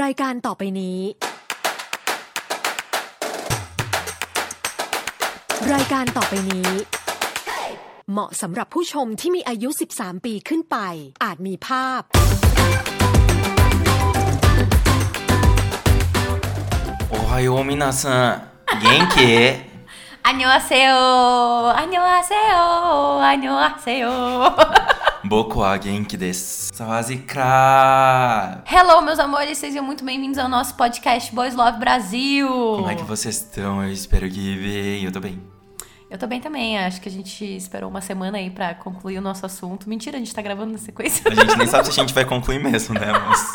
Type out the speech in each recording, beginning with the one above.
รายการต่อไปนี้ รายการต่อไปนี้ เหมาะสำหรับผู้ชมที่มีอายุ 13 ปีขึ้นไป อาจมีภาพ โอ้ไฮโอมินาซังเย็นเคอันยอาเซโออันยอาเซโออันยอาเซโอ Boku wa genki desu. Sawazikra! Hello, meus amores, sejam muito bem-vindos ao nosso podcast Boys Love Brasil. Como é que vocês estão? Eu espero que bem. Eu tô bem. Eu tô bem também. Acho que a gente esperou uma semana aí pra concluir o nosso assunto. Mentira, a gente tá gravando na sequência. A gente nem sabe se a gente vai concluir mesmo, né? Mas...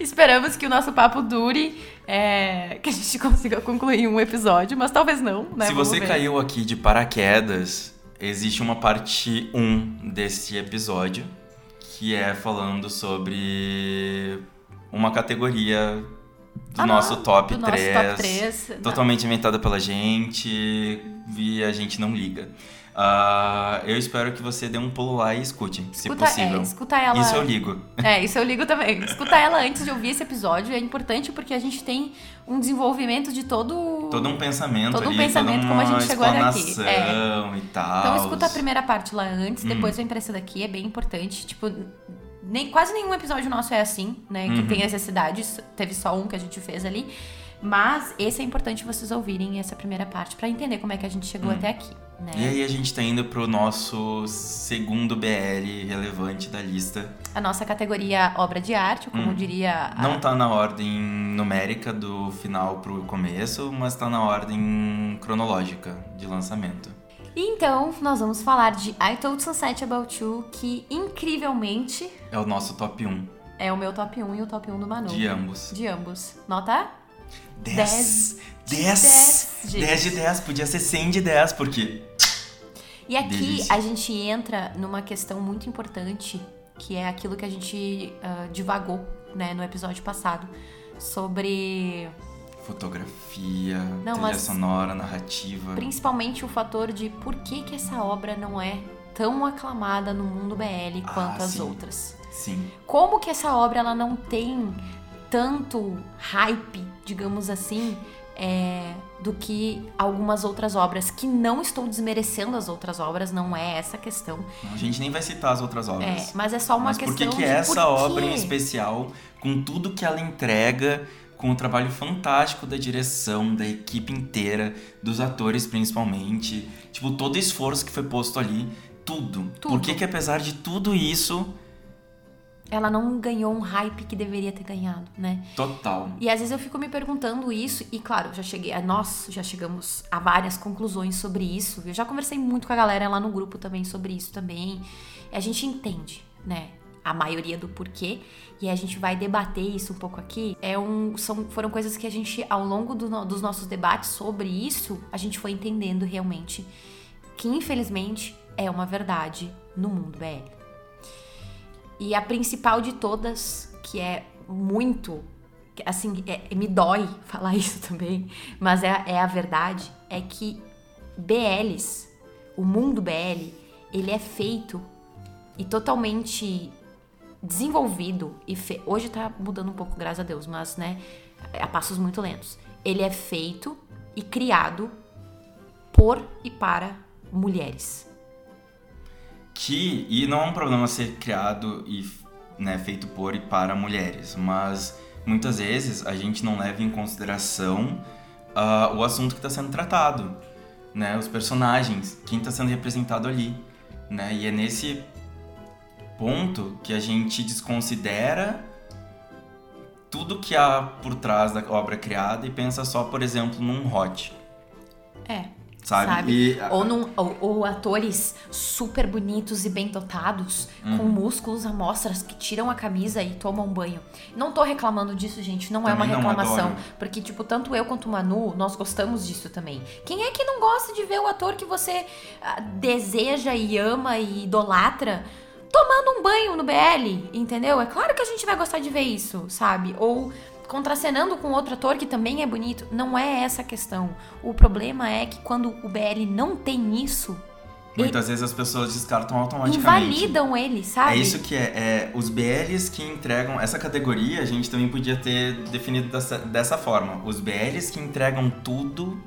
Esperamos que o nosso papo dure, é, que a gente consiga concluir um episódio, mas talvez não, né? Se Vamos você ver. caiu aqui de paraquedas existe uma parte 1 desse episódio que é falando sobre uma categoria do Ah, nosso top do nosso 3. top 3. Totalmente inventada pela gente e a gente não liga. Ah, eu espero que você dê um pulo lá e escute, se Escuta, possível. é, escuta ela. Isso eu ligo. É, isso eu ligo também. Escutar ela antes de ouvir esse episódio é importante porque a gente tem um desenvolvimento de todo. Todo um pensamento Todo um ali, pensamento como a gente chegou até aqui. explanação e tal. Então escuta a primeira parte lá Hum. antes, depois vem pra essa daqui, é bem importante. Tipo, nem, quase nenhum episódio nosso é assim, né? Que Uhum. tem necessidades. Teve só um que a gente fez ali. Mas esse é importante vocês ouvirem essa primeira parte pra entender como é que a gente chegou até aqui, né? Hum. E aí a gente tá indo pro nosso segundo BL relevante da lista. A nossa categoria obra de arte, ou como diria a- Hum. Não tá na ordem numérica do final pro começo, mas tá na ordem cronológica de lançamento. Então, nós vamos falar de I Told Sunset About You, que incrivelmente É o nosso top 1 é o meu top 1 e o top 1 do Manu. de ambos. De ambos. Nota? 10. de 10. 10, gente. 10 de 10. Podia ser 100 de 10, porque. E aqui Delícia. a gente entra numa questão muito importante, que é aquilo que a gente ah, divagou, né, no episódio passado, sobre Fotografia, Não, trilha sonora, narrativa. principalmente o fator de por que, que essa obra não é tão aclamada no mundo BL quanto Ah, as sim. outras. Sim. Como que essa obra ela não tem tanto hype, digamos assim, é, do que algumas outras obras, que não estou desmerecendo as outras obras, não é essa a questão. A gente nem vai citar as outras obras. É, mas é só uma Mas por questão que, que de essa por obra em especial, com tudo que ela entrega, com o trabalho fantástico da direção, da equipe inteira, dos atores principalmente, tipo, todo o esforço que foi posto ali, tudo. Tudo. Por que que apesar de tudo isso, ela não ganhou um hype que deveria ter ganhado, né? total. E às vezes eu fico me perguntando isso, e claro, já cheguei, a- nós já chegamos a várias conclusões sobre isso. Eu já conversei muito com a galera lá no grupo também sobre isso também. E a gente entende, né? A maioria do porquê, e a gente vai debater isso um pouco aqui. É um, são, foram coisas que a gente, ao longo do dos nossos debates sobre isso, a gente foi entendendo realmente que, infelizmente, é uma verdade no mundo BL. E a principal de todas, que é muito. Assim, é- me dói falar isso também, mas é, é a verdade, é que BLs, o mundo BL, ele é feito e totalmente desenvolvido e fe- hoje tá mudando um pouco, graças a Deus, mas né, a passos muito lentos. Ele é feito e criado por e para mulheres. Que, e não é um problema ser criado e né, feito por e para mulheres, mas muitas vezes a gente não leva em consideração ah, o assunto que está sendo tratado, né, os personagens, quem está sendo representado ali, né, e é nesse ponto que a gente desconsidera tudo que há por trás da obra criada e pensa só, por exemplo, num hot, É. sabe? E, Ou, num- ou- ou atores super bonitos e bem dotados, Uhum. com músculos à mostras, que tiram a camisa e tomam banho. Não tô reclamando disso, gente, não é uma Também reclamação. porque, tipo, tanto eu quanto o Manu, nós gostamos disso também. Quem é que não gosta de ver o ator que você ah, deseja e ama e idolatra tomando um banho no BL, entendeu? É claro que a gente vai gostar de ver isso, sabe? Ou contracenando com outro ator que também é bonito. Não é essa a questão. O problema é que quando o BL não tem isso, Muitas vezes as pessoas descartam automaticamente. Invalidam ele, sabe? É isso que é, é. Os BLs que entregam. Essa categoria a gente também podia ter definido dessa, dessa forma. Os BLs que entregam tudo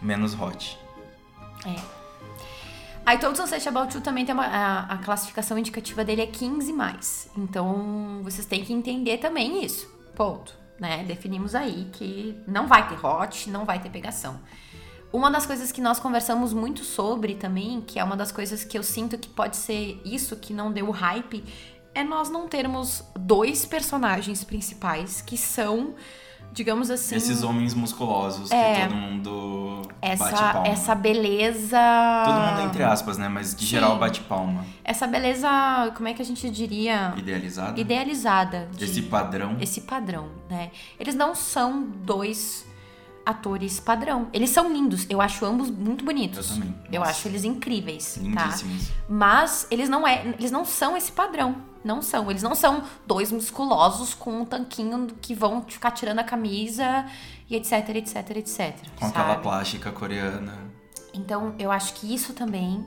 menos hot. É. I Told Sunset About You também tem uma, a, a classificação indicativa dele é 15 mais. Então vocês têm que entender também isso. Ponto. Né? Definimos aí que não vai ter hot, não vai ter pegação. Uma das coisas que nós conversamos muito sobre também, que é uma das coisas que eu sinto que pode ser isso que não deu hype, é nós não termos dois personagens principais que são, digamos assim. Esses homens musculosos É. que todo mundo bate essa, palma. essa beleza. Todo mundo entre aspas, né? Mas de Sim. geral bate palma. Essa beleza, como é que a gente diria? Idealizado. Idealizada. de- Esse padrão. esse padrão, né? Eles não são dois atores padrão. Eles são lindos. Eu acho ambos muito bonitos. Eu também. Eu Nossa. acho eles incríveis, tá? Lindíssimos. Mas eles não é, eles não são esse padrão. Não são. Eles não são dois musculosos com um tanquinho que vão ficar tirando a camisa e etc, etc, etc. Com aquela sabe? plástica coreana. Então, eu acho que isso também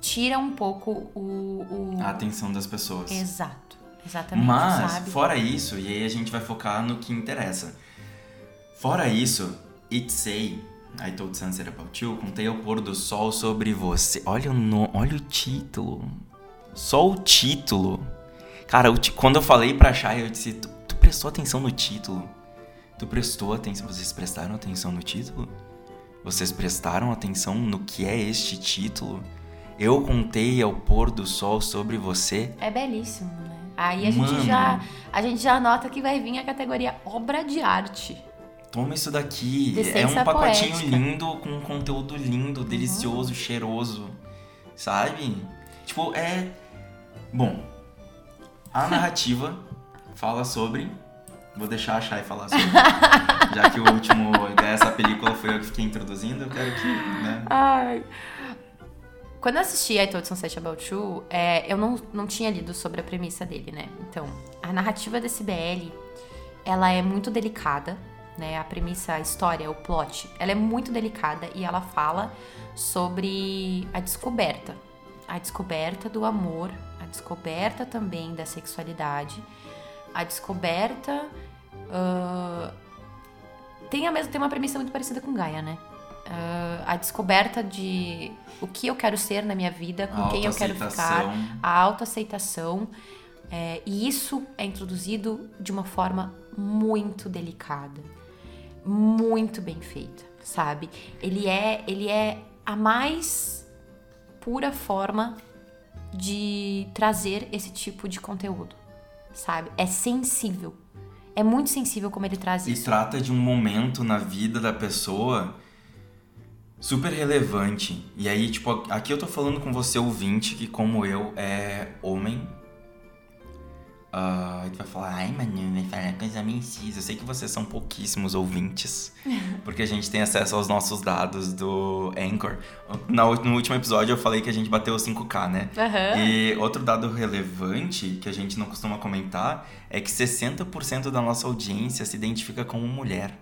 tira um pouco o, o... A atenção das pessoas. Exato. Exatamente, Mas, sabe? fora isso, e aí a gente vai focar no que interessa. Fora isso, It Say, I Told Sunset About You, contei ao pôr do sol sobre você. Olha o, no... Olha o título. Só o título. Cara, o ti- quando eu falei pra Shai, eu disse, tu, tu prestou atenção no título? Tu prestou atenção? Vocês prestaram atenção no título? Vocês prestaram atenção no que é este título? Eu contei ao pôr do sol sobre você. É belíssimo, né? Aí a gente Mano. já a gente já nota que vai vir a categoria obra de arte. Toma isso daqui. É um pacotinho poética. Uhum. lindo, com um conteúdo lindo, delicioso, cheiroso. Sabe? Tipo, é. Bom, a narrativa fala sobre. Vou deixar a Shai falar sobre. Já que o último dessa película foi eu que fiquei introduzindo, eu quero que. Né? Ai. Quando eu assisti I Told Sunset About You, é, eu não, não tinha lido sobre a premissa dele, né? Então, a narrativa desse BL, ela é muito delicada, né? A premissa, a história, o plot, ela é muito delicada e ela fala sobre a descoberta. A descoberta do amor, a descoberta também da sexualidade, a descoberta... ah, tem, a mesma, tem uma premissa muito parecida com Gaia, né? Ah, a descoberta de o que eu quero ser na minha vida, com A quem eu quero ficar, a autoaceitação. É, e isso é introduzido de uma forma muito delicada, muito bem feita, sabe? Ele é, ele é a mais pura forma de trazer esse tipo de conteúdo, sabe? É sensível. É muito sensível como ele traz E isso. trata de um momento na vida da pessoa super relevante. E aí, tipo, aqui eu tô falando com você, ouvinte, que como eu é homem. Ah, tu vai falar, ai, mano, vai falar coisa meio incisa. Eu sei que vocês são pouquíssimos ouvintes, porque a gente tem acesso aos nossos dados do Anchor. Na, no último episódio eu falei que a gente bateu 5K, né? Aham. E outro dado relevante que a gente não costuma comentar é que 60% da nossa audiência se identifica como mulher.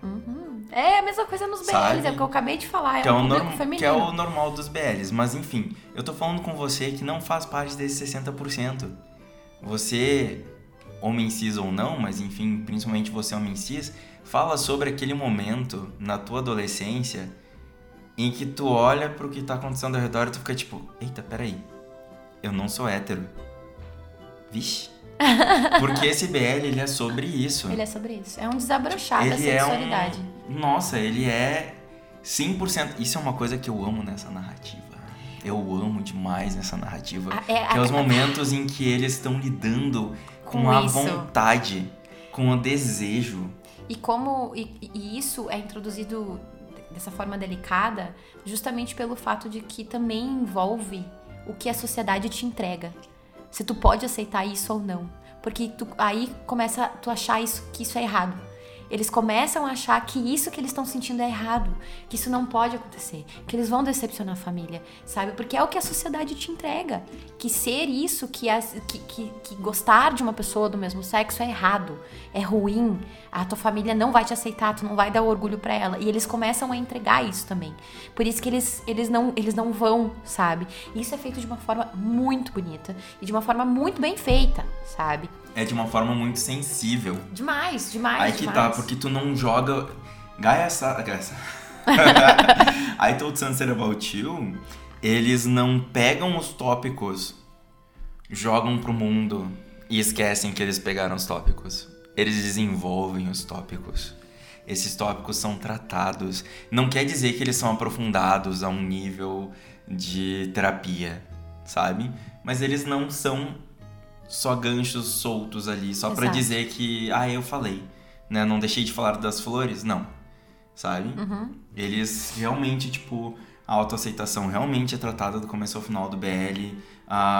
É a mesma coisa nos BLs, Sabe? é o que eu acabei de falar, é Que é, um norm- feminino. que é o normal dos BLs. Mas enfim, eu tô falando com você que não faz parte desse 60%. Você, homem cis ou não, mas enfim, principalmente você, homem cis, fala sobre aquele momento na tua adolescência em que tu olha pro que tá acontecendo ao redor e tu fica tipo, eita, peraí, eu não sou hétero. Vixe. Porque esse BL, ele é sobre isso. Ele é sobre isso. É um desabrochar da Ele é sexualidade. um. Nossa, ele é 100%. Isso é uma coisa que eu amo nessa narrativa. Eu amo demais nessa narrativa. Ah, é- que é os momentos em que eles estão lidando com, Com a isso. vontade, com o desejo. E como e, e isso é introduzido dessa forma delicada, justamente pelo fato de que também envolve o que a sociedade te entrega. Se tu pode aceitar isso ou não. Porque tu, aí começa tu achar isso, que isso é errado. Eles começam a achar que isso que eles estão sentindo é errado, que isso não pode acontecer, que eles vão decepcionar a família, sabe? Porque é o que a sociedade te entrega. Que ser isso, que, que, que, que gostar de uma pessoa do mesmo sexo é errado, é ruim, a tua família não vai te aceitar, tu não vai dar orgulho para ela. E eles começam a entregar isso também. Por isso que eles, eles, não, eles não vão, sabe? Isso é feito de uma forma muito bonita e de uma forma muito bem feita, sabe? É de uma forma muito sensível. Demais, demais. Aí que demais. tá, porque tu não joga. Gaia essa. Gaia essa. I Told Sunset About You, eles não pegam os tópicos, jogam pro mundo e esquecem que eles pegaram os tópicos. Eles desenvolvem os tópicos. Esses tópicos são tratados. Não quer dizer que eles são aprofundados a um nível de terapia, sabe? Mas eles não são só ganchos soltos ali, só para dizer que, ah, eu falei, né? Não deixei de falar das flores, não, sabe? Uhum. Eles realmente, tipo, a autoaceitação realmente é tratada do começo ao final do BL,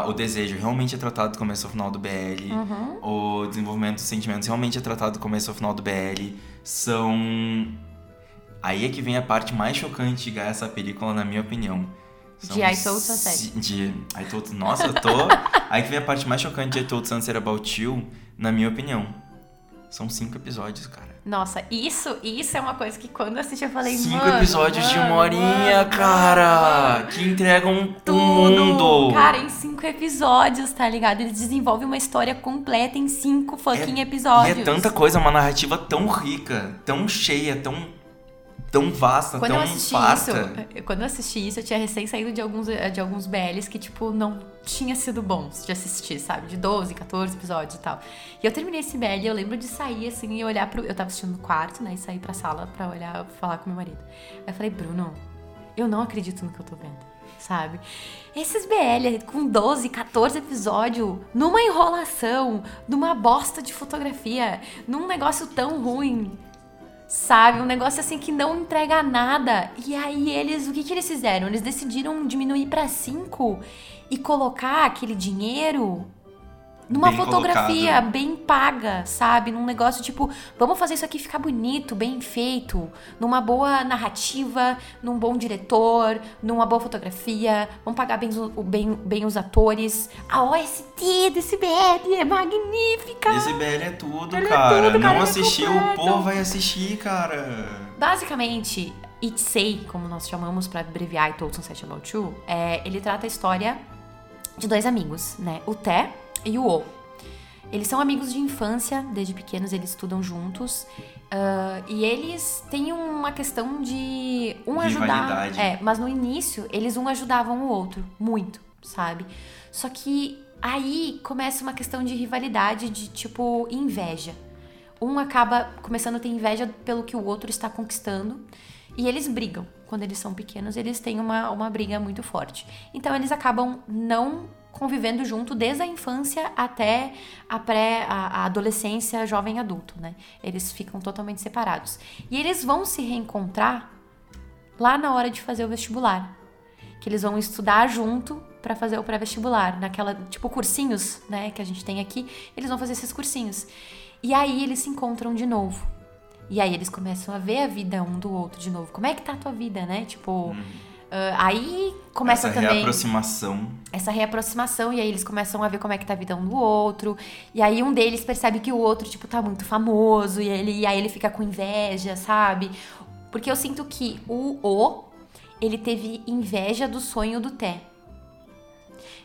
o desejo realmente é tratado do começo ao final do BL, uhum. o desenvolvimento dos sentimentos realmente é tratado do começo ao final do BL, são... Aí é que vem a parte mais chocante de essa película, na minha opinião de I Told Sunset. De I Told... Nossa, eu tô... Aí que vem a parte mais chocante de I Told Sunset About You, na minha opinião. São cinco episódios, cara. Nossa, isso, isso é uma coisa que quando eu assisti eu falei, Cinco mano, episódios mano, de uma horinha, mano, cara! Que entregam Tudo! o mundo! Cara, em cinco episódios, tá ligado? Eles desenvolvem uma história completa em cinco fucking episódios. E é tanta coisa, uma narrativa tão rica, tão cheia, tão tão vasta, quando tão eu assisti farta. isso, quando eu assisti isso, eu tinha recém saído de alguns, de alguns BLs que, tipo, não tinha sido bons de assistir, sabe? De 12, 14 episódios e tal. E eu terminei esse BL e eu lembro de sair, assim, e olhar pro... Eu tava assistindo no quarto, né? E sair pra sala pra olhar, falar com meu marido. Aí eu falei, Bruno, eu não acredito no que eu tô vendo, sabe? Esses BL com 12, 14 episódios, numa enrolação, numa bosta de fotografia, num negócio tão ruim sabe? Um negócio assim que não entrega nada. E aí eles, o que, que eles fizeram? Eles decidiram diminuir para 5 e colocar aquele dinheiro numa Bem fotografia colocado. bem paga, sabe? Num negócio tipo, vamos fazer isso aqui ficar bonito, bem feito, numa boa narrativa, num bom diretor, numa boa fotografia, vamos pagar bem, bem, bem os atores. A OST desse BL é magnífica! Esse BL é tudo, Ele é cara. tudo, cara, Não é assistiu, o povo vai assistir, cara. Basicamente, It Say, como nós chamamos pra abreviar I Told Sunset About You, é, ele trata a história de dois amigos, né? O Té e o O. Eles são amigos de infância, desde pequenos eles estudam juntos. ah, e eles têm uma questão de um ajudar. É, mas no início eles um ajudavam o outro, muito, sabe? Só que aí começa uma questão de rivalidade, de tipo inveja. Um acaba começando a ter inveja pelo que o outro está conquistando. E eles brigam. Quando eles são pequenos, eles têm uma, uma briga muito forte. Então eles acabam não convivendo junto desde a infância até a pré, a, a adolescência, jovem adulto, né? Eles ficam totalmente separados. E eles vão se reencontrar lá na hora de fazer o vestibular. Que eles vão estudar junto para fazer o pré-vestibular, naquela, tipo, cursinhos, né, que a gente tem aqui, eles vão fazer esses cursinhos. E aí eles se encontram de novo. E aí eles começam a ver a vida um do outro de novo. Como é que tá a tua vida, né? Tipo, ah, aí começa Essa também reaproximação. essa reaproximação e aí eles começam a ver como é que tá a vida um do outro. E aí um deles percebe que o outro, tipo, tá muito famoso e, ele, e aí ele fica com inveja, sabe? Porque eu sinto que o O, ele teve inveja do sonho do Té.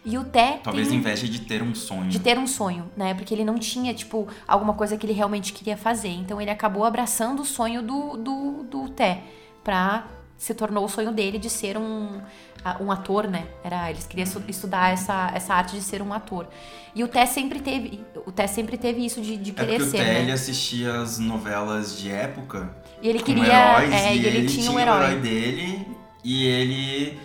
E o Té Talvez tem inveja de ter um sonho. de ter um sonho, né? Porque ele não tinha, tipo, alguma coisa que ele realmente queria fazer. Então ele acabou abraçando o sonho do, do, do Té pra se tornou o sonho dele de ser um, um ator, né? Era, eles queriam estu- estudar essa, essa arte de ser um ator. E o Té sempre teve, o Té sempre teve isso de, de É querer o ser, Té, ele né? assistia as novelas de época E ele queria, heróis é, e e ele tinha um o herói. herói dele e ele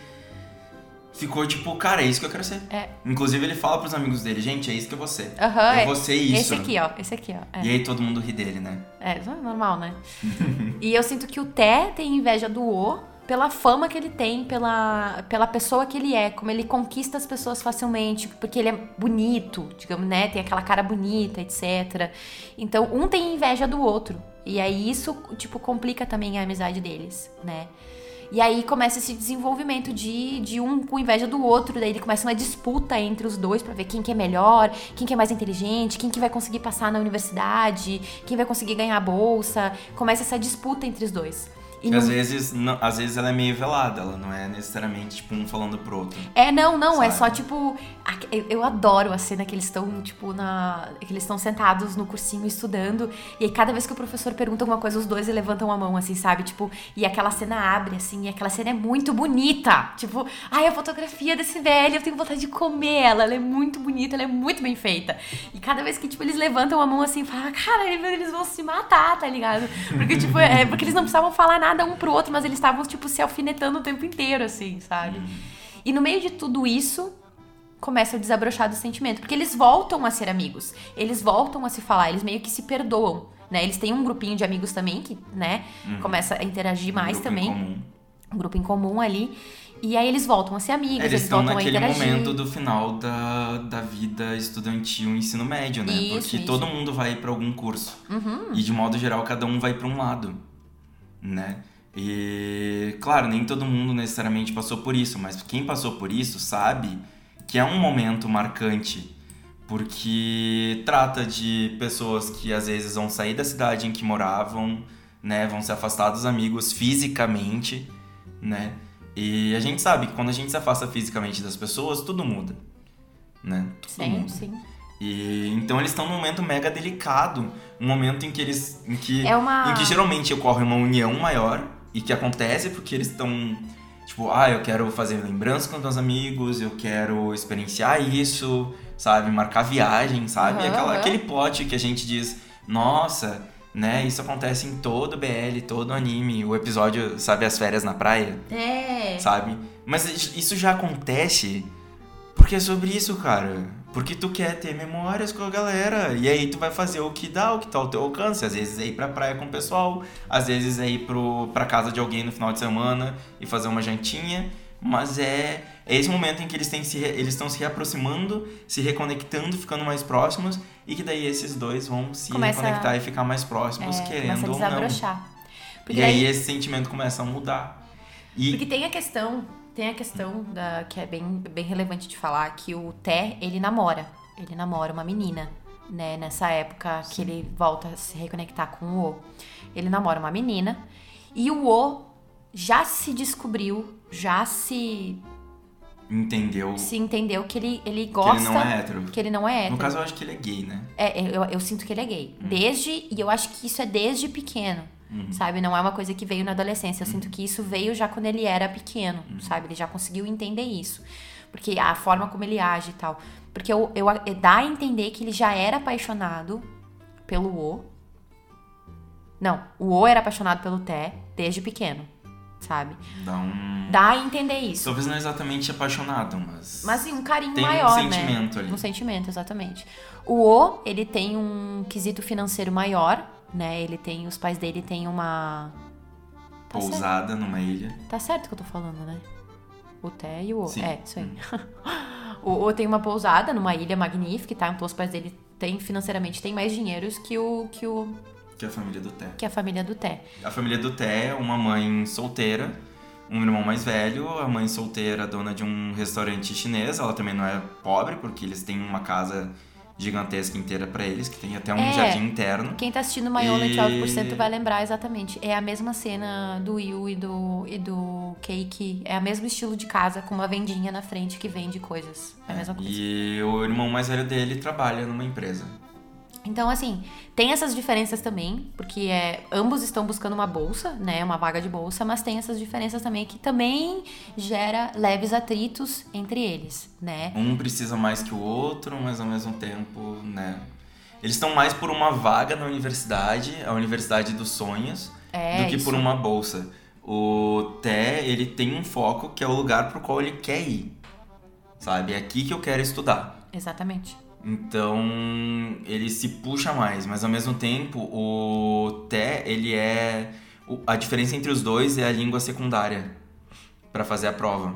ficou tipo, cara, é isso que eu quero ser. É. Inclusive ele fala pros amigos dele, gente, é isso que eu vou ser. Eu é. vou ser isso. Esse aqui, ó, esse aqui, ó. É. E aí todo mundo ri dele, né? É, é normal, né? e eu sinto que o Té tem inveja do O pela fama que ele tem, pela, pela pessoa que ele é, como ele conquista as pessoas facilmente, porque ele é bonito, digamos, né? Tem aquela cara bonita, etc. Então, um tem inveja do outro. E aí isso, tipo, complica também a amizade deles, né? E aí começa esse desenvolvimento de, de um com inveja do outro, daí começa uma disputa entre os dois para ver quem que é melhor, quem que é mais inteligente, quem que vai conseguir passar na universidade, quem vai conseguir ganhar a bolsa. Começa essa disputa entre os dois. E não... às, vezes, não, às vezes ela é meio velada, ela não é necessariamente, tipo, um falando pro outro. É, não, não, sabe? é só, tipo... Eu adoro a cena que eles estão, tipo, na... Que eles estão sentados no cursinho estudando, e aí cada vez que o professor pergunta alguma coisa, os dois levantam a mão, assim, sabe? Tipo, e aquela cena abre, assim, e aquela cena é muito bonita. Tipo, ai, a fotografia desse velho, eu tenho vontade de comer ela, ela é muito bonita, ela é muito bem feita. E cada vez que, tipo, eles levantam a mão, assim, fala, cara, eles vão se matar, tá ligado? Porque, tipo, é porque eles não precisavam falar nada nada um pro outro, mas eles estavam, tipo, se alfinetando o tempo inteiro, assim, sabe? Uhum. E no meio de tudo isso, começa o desabrochar do sentimento. Porque eles voltam a ser amigos. Eles voltam a se falar, eles meio que se perdoam. Né? Eles têm um grupinho de amigos também que, né, uhum. começa a interagir mais um também. Um grupo em comum ali. E aí eles voltam a ser amigos, eles, eles estão naquele momento do final da, da vida estudantil, ensino médio, né? Isso, Porque isso. todo mundo vai para algum curso. Uhum. E de modo geral, cada um vai para um lado, né? E, claro, nem todo mundo necessariamente passou por isso, mas quem passou por isso sabe que é um momento marcante, porque trata de pessoas que às vezes vão sair da cidade em que moravam, né, vão se afastar dos amigos fisicamente, né? E a gente sabe que quando a gente se afasta fisicamente das pessoas, tudo muda, né? Tudo sim, muda. sim. E então eles estão num momento mega delicado, um momento em que eles em que é uma... em que geralmente ocorre uma união maior e que acontece porque eles estão tipo, ah, eu quero fazer lembrança com meus amigos, eu quero experienciar isso, sabe, marcar viagem, sabe? Uhum, Aquela, uhum. Aquele plot que a gente diz, nossa, né? Isso acontece em todo BL, todo anime, o episódio, sabe, as férias na praia. É. Sabe? Mas isso já acontece porque é sobre isso, cara. Porque tu quer ter memórias com a galera. E aí tu vai fazer o que dá, o que tá ao teu alcance. Às vezes é ir pra praia com o pessoal, às vezes é ir pro, pra casa de alguém no final de semana e fazer uma jantinha. Mas é, é esse momento em que eles estão se, eles se reaproximando, se reconectando, ficando mais próximos. E que daí esses dois vão se começa reconectar e ficar mais próximos, é, querendo ou não. Porque e aí esse sentimento começa a mudar. E... Porque tem a questão tem a questão da que é bem, bem relevante de falar que o Té, ele namora. Ele namora uma menina, né? Nessa época Sim. que ele volta a se reconectar com o O. Ele namora uma menina e o O já se descobriu, já se entendeu. Se entendeu que ele, ele gosta. Que ele não é hétero. Que ele não é hétero. No caso, eu acho que ele é gay, né? É, eu, eu sinto que ele é gay. Hum. Desde. E eu acho que isso é desde pequeno. Uhum. Sabe? Não é uma coisa que veio na adolescência. Eu uhum. sinto que isso veio já quando ele era pequeno, uhum. sabe? Ele já conseguiu entender isso. Porque a forma como ele age e tal. Porque eu, eu, eu dá a entender que ele já era apaixonado pelo O. Não, o O era apaixonado pelo Té desde pequeno, sabe? Dá um. Dá a entender isso. Talvez não exatamente apaixonado, mas. Mas sim, um carinho tem maior, um sentimento né? ali. Um sentimento, exatamente. O O, ele tem um quesito financeiro maior, né? Ele tem, os pais dele têm uma tá pousada certo. numa ilha. Tá certo que eu tô falando, né? O Té e o O. Sim. É, isso aí. Hum. o O tem uma pousada numa ilha magnífica, tá? Então os pais dele têm financeiramente têm mais dinheiros que o que o que a família do Té. Que a família do Té. A família do Té é uma mãe solteira, um irmão mais velho, a mãe solteira, dona de um restaurante chinês, ela também não é pobre porque eles têm uma casa gigantesca inteira para eles, que tem até um é, jardim interno. Quem tá assistindo My Only e... 12% vai lembrar exatamente. É a mesma cena do Yu e do, e do Cake. É o mesmo estilo de casa, com uma vendinha na frente que vende coisas. É a mesma coisa. E o irmão mais velho dele trabalha numa empresa. Então, assim, tem essas diferenças também, porque é, ambos estão buscando uma bolsa, né? Uma vaga de bolsa, mas tem essas diferenças também que também gera leves atritos entre eles, né? Um precisa mais que o outro, mas ao mesmo tempo, né? Eles estão mais por uma vaga na universidade, a universidade dos sonhos, é, do que isso. por uma bolsa. O Té, ele tem um foco que é o lugar pro qual ele quer ir. Sabe? É aqui que eu quero estudar. Exatamente. Então ele se puxa mais, mas ao mesmo tempo o Té, ele é. A diferença entre os dois é a língua secundária para fazer a prova.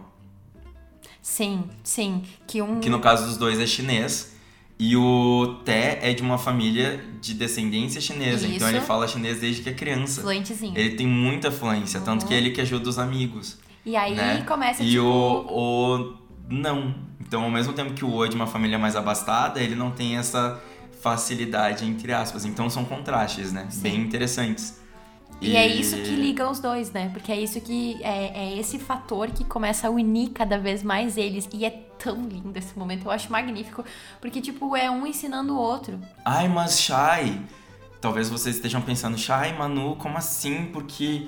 Sim, sim. Que um. Que no caso dos dois é chinês. E o Té é de uma família de descendência chinesa, então Isso. ele fala chinês desde que é criança. Fluentezinho. Ele tem muita fluência, tanto Uhum. que é ele que ajuda os amigos. E aí né? começa, E tipo... o, o não. Então, ao mesmo tempo que o O é de uma família mais abastada, ele não tem essa facilidade, entre aspas. Então, são contrastes, né? Sim. Bem interessantes. E é isso que liga os dois, né? Porque é isso que. É, é esse fator que começa a unir cada vez mais eles. E é tão lindo esse momento. Eu acho magnífico. Porque, tipo, é um ensinando o outro. Ai, mas Shai. Talvez vocês estejam pensando, Shai, Manu, como assim? Porque.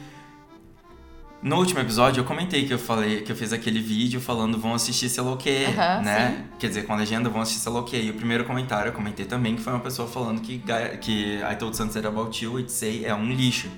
No último episódio eu comentei que eu falei que eu fiz aquele vídeo falando vão assistir sei lá o quê, né? Quer dizer, com a legenda vão assistir sei lá o quê. E o primeiro comentário eu comentei também que foi uma pessoa falando que, que I Told Sunset About You, It's Say é um lixo.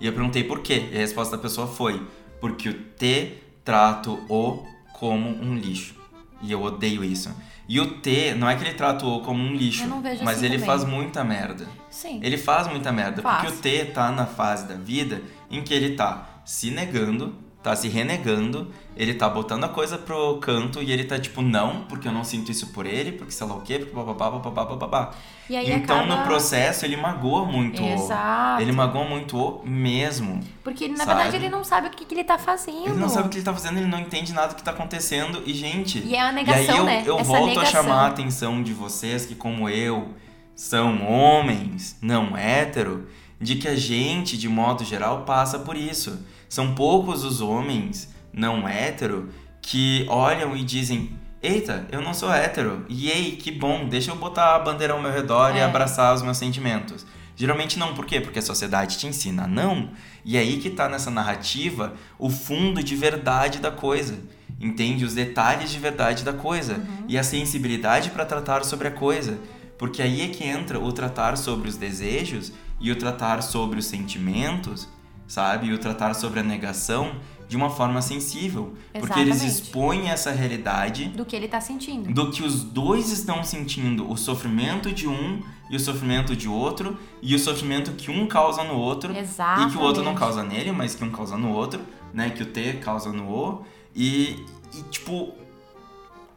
E eu perguntei por quê. E a resposta da pessoa foi: porque o T trato o como um lixo. E eu odeio isso. E o T, não é que ele trata o como um lixo, mas assim ele também. faz muita merda. Sim. Ele faz muita merda, Faz. porque o T tá na fase da vida em que ele tá se negando, tá se renegando, ele tá botando a coisa pro canto e ele tá tipo, não, porque eu não sinto isso por ele, porque sei lá o quê, porque bababá, bababá, bababá. E aí Então acaba... no processo ele magoa muito o. Exato. Ele magoa muito o mesmo. Porque, na sabe? verdade, ele não sabe o que, que ele tá fazendo. Ele não sabe o que ele tá fazendo, ele não entende nada do que tá acontecendo. E, gente. E é a e aí negação, eu, né? eu Essa volto negação. a chamar a atenção de vocês que, como eu, são homens não hétero, de que a gente, de modo geral, passa por isso. São poucos os homens não hétero que olham e dizem. Eita, eu não sou hétero. E ei, que bom, deixa eu botar a bandeira ao meu redor e É. abraçar os meus sentimentos. Geralmente não, por quê? Porque a sociedade te ensina não. E é aí que tá nessa narrativa o fundo de verdade da coisa. Entende? Os detalhes de verdade da coisa. E a sensibilidade para tratar sobre a coisa. Porque aí é que entra o tratar sobre os desejos e o tratar sobre os sentimentos, sabe? E o tratar sobre a negação de uma forma sensível. Porque eles Exatamente. expõem essa realidade Do que ele tá sentindo. do que os dois estão sentindo, o sofrimento de um e o sofrimento de outro, e o sofrimento que um causa no outro, e que o outro não Exatamente. causa nele, mas que um causa no outro, né? Que o T causa no O, e, e tipo,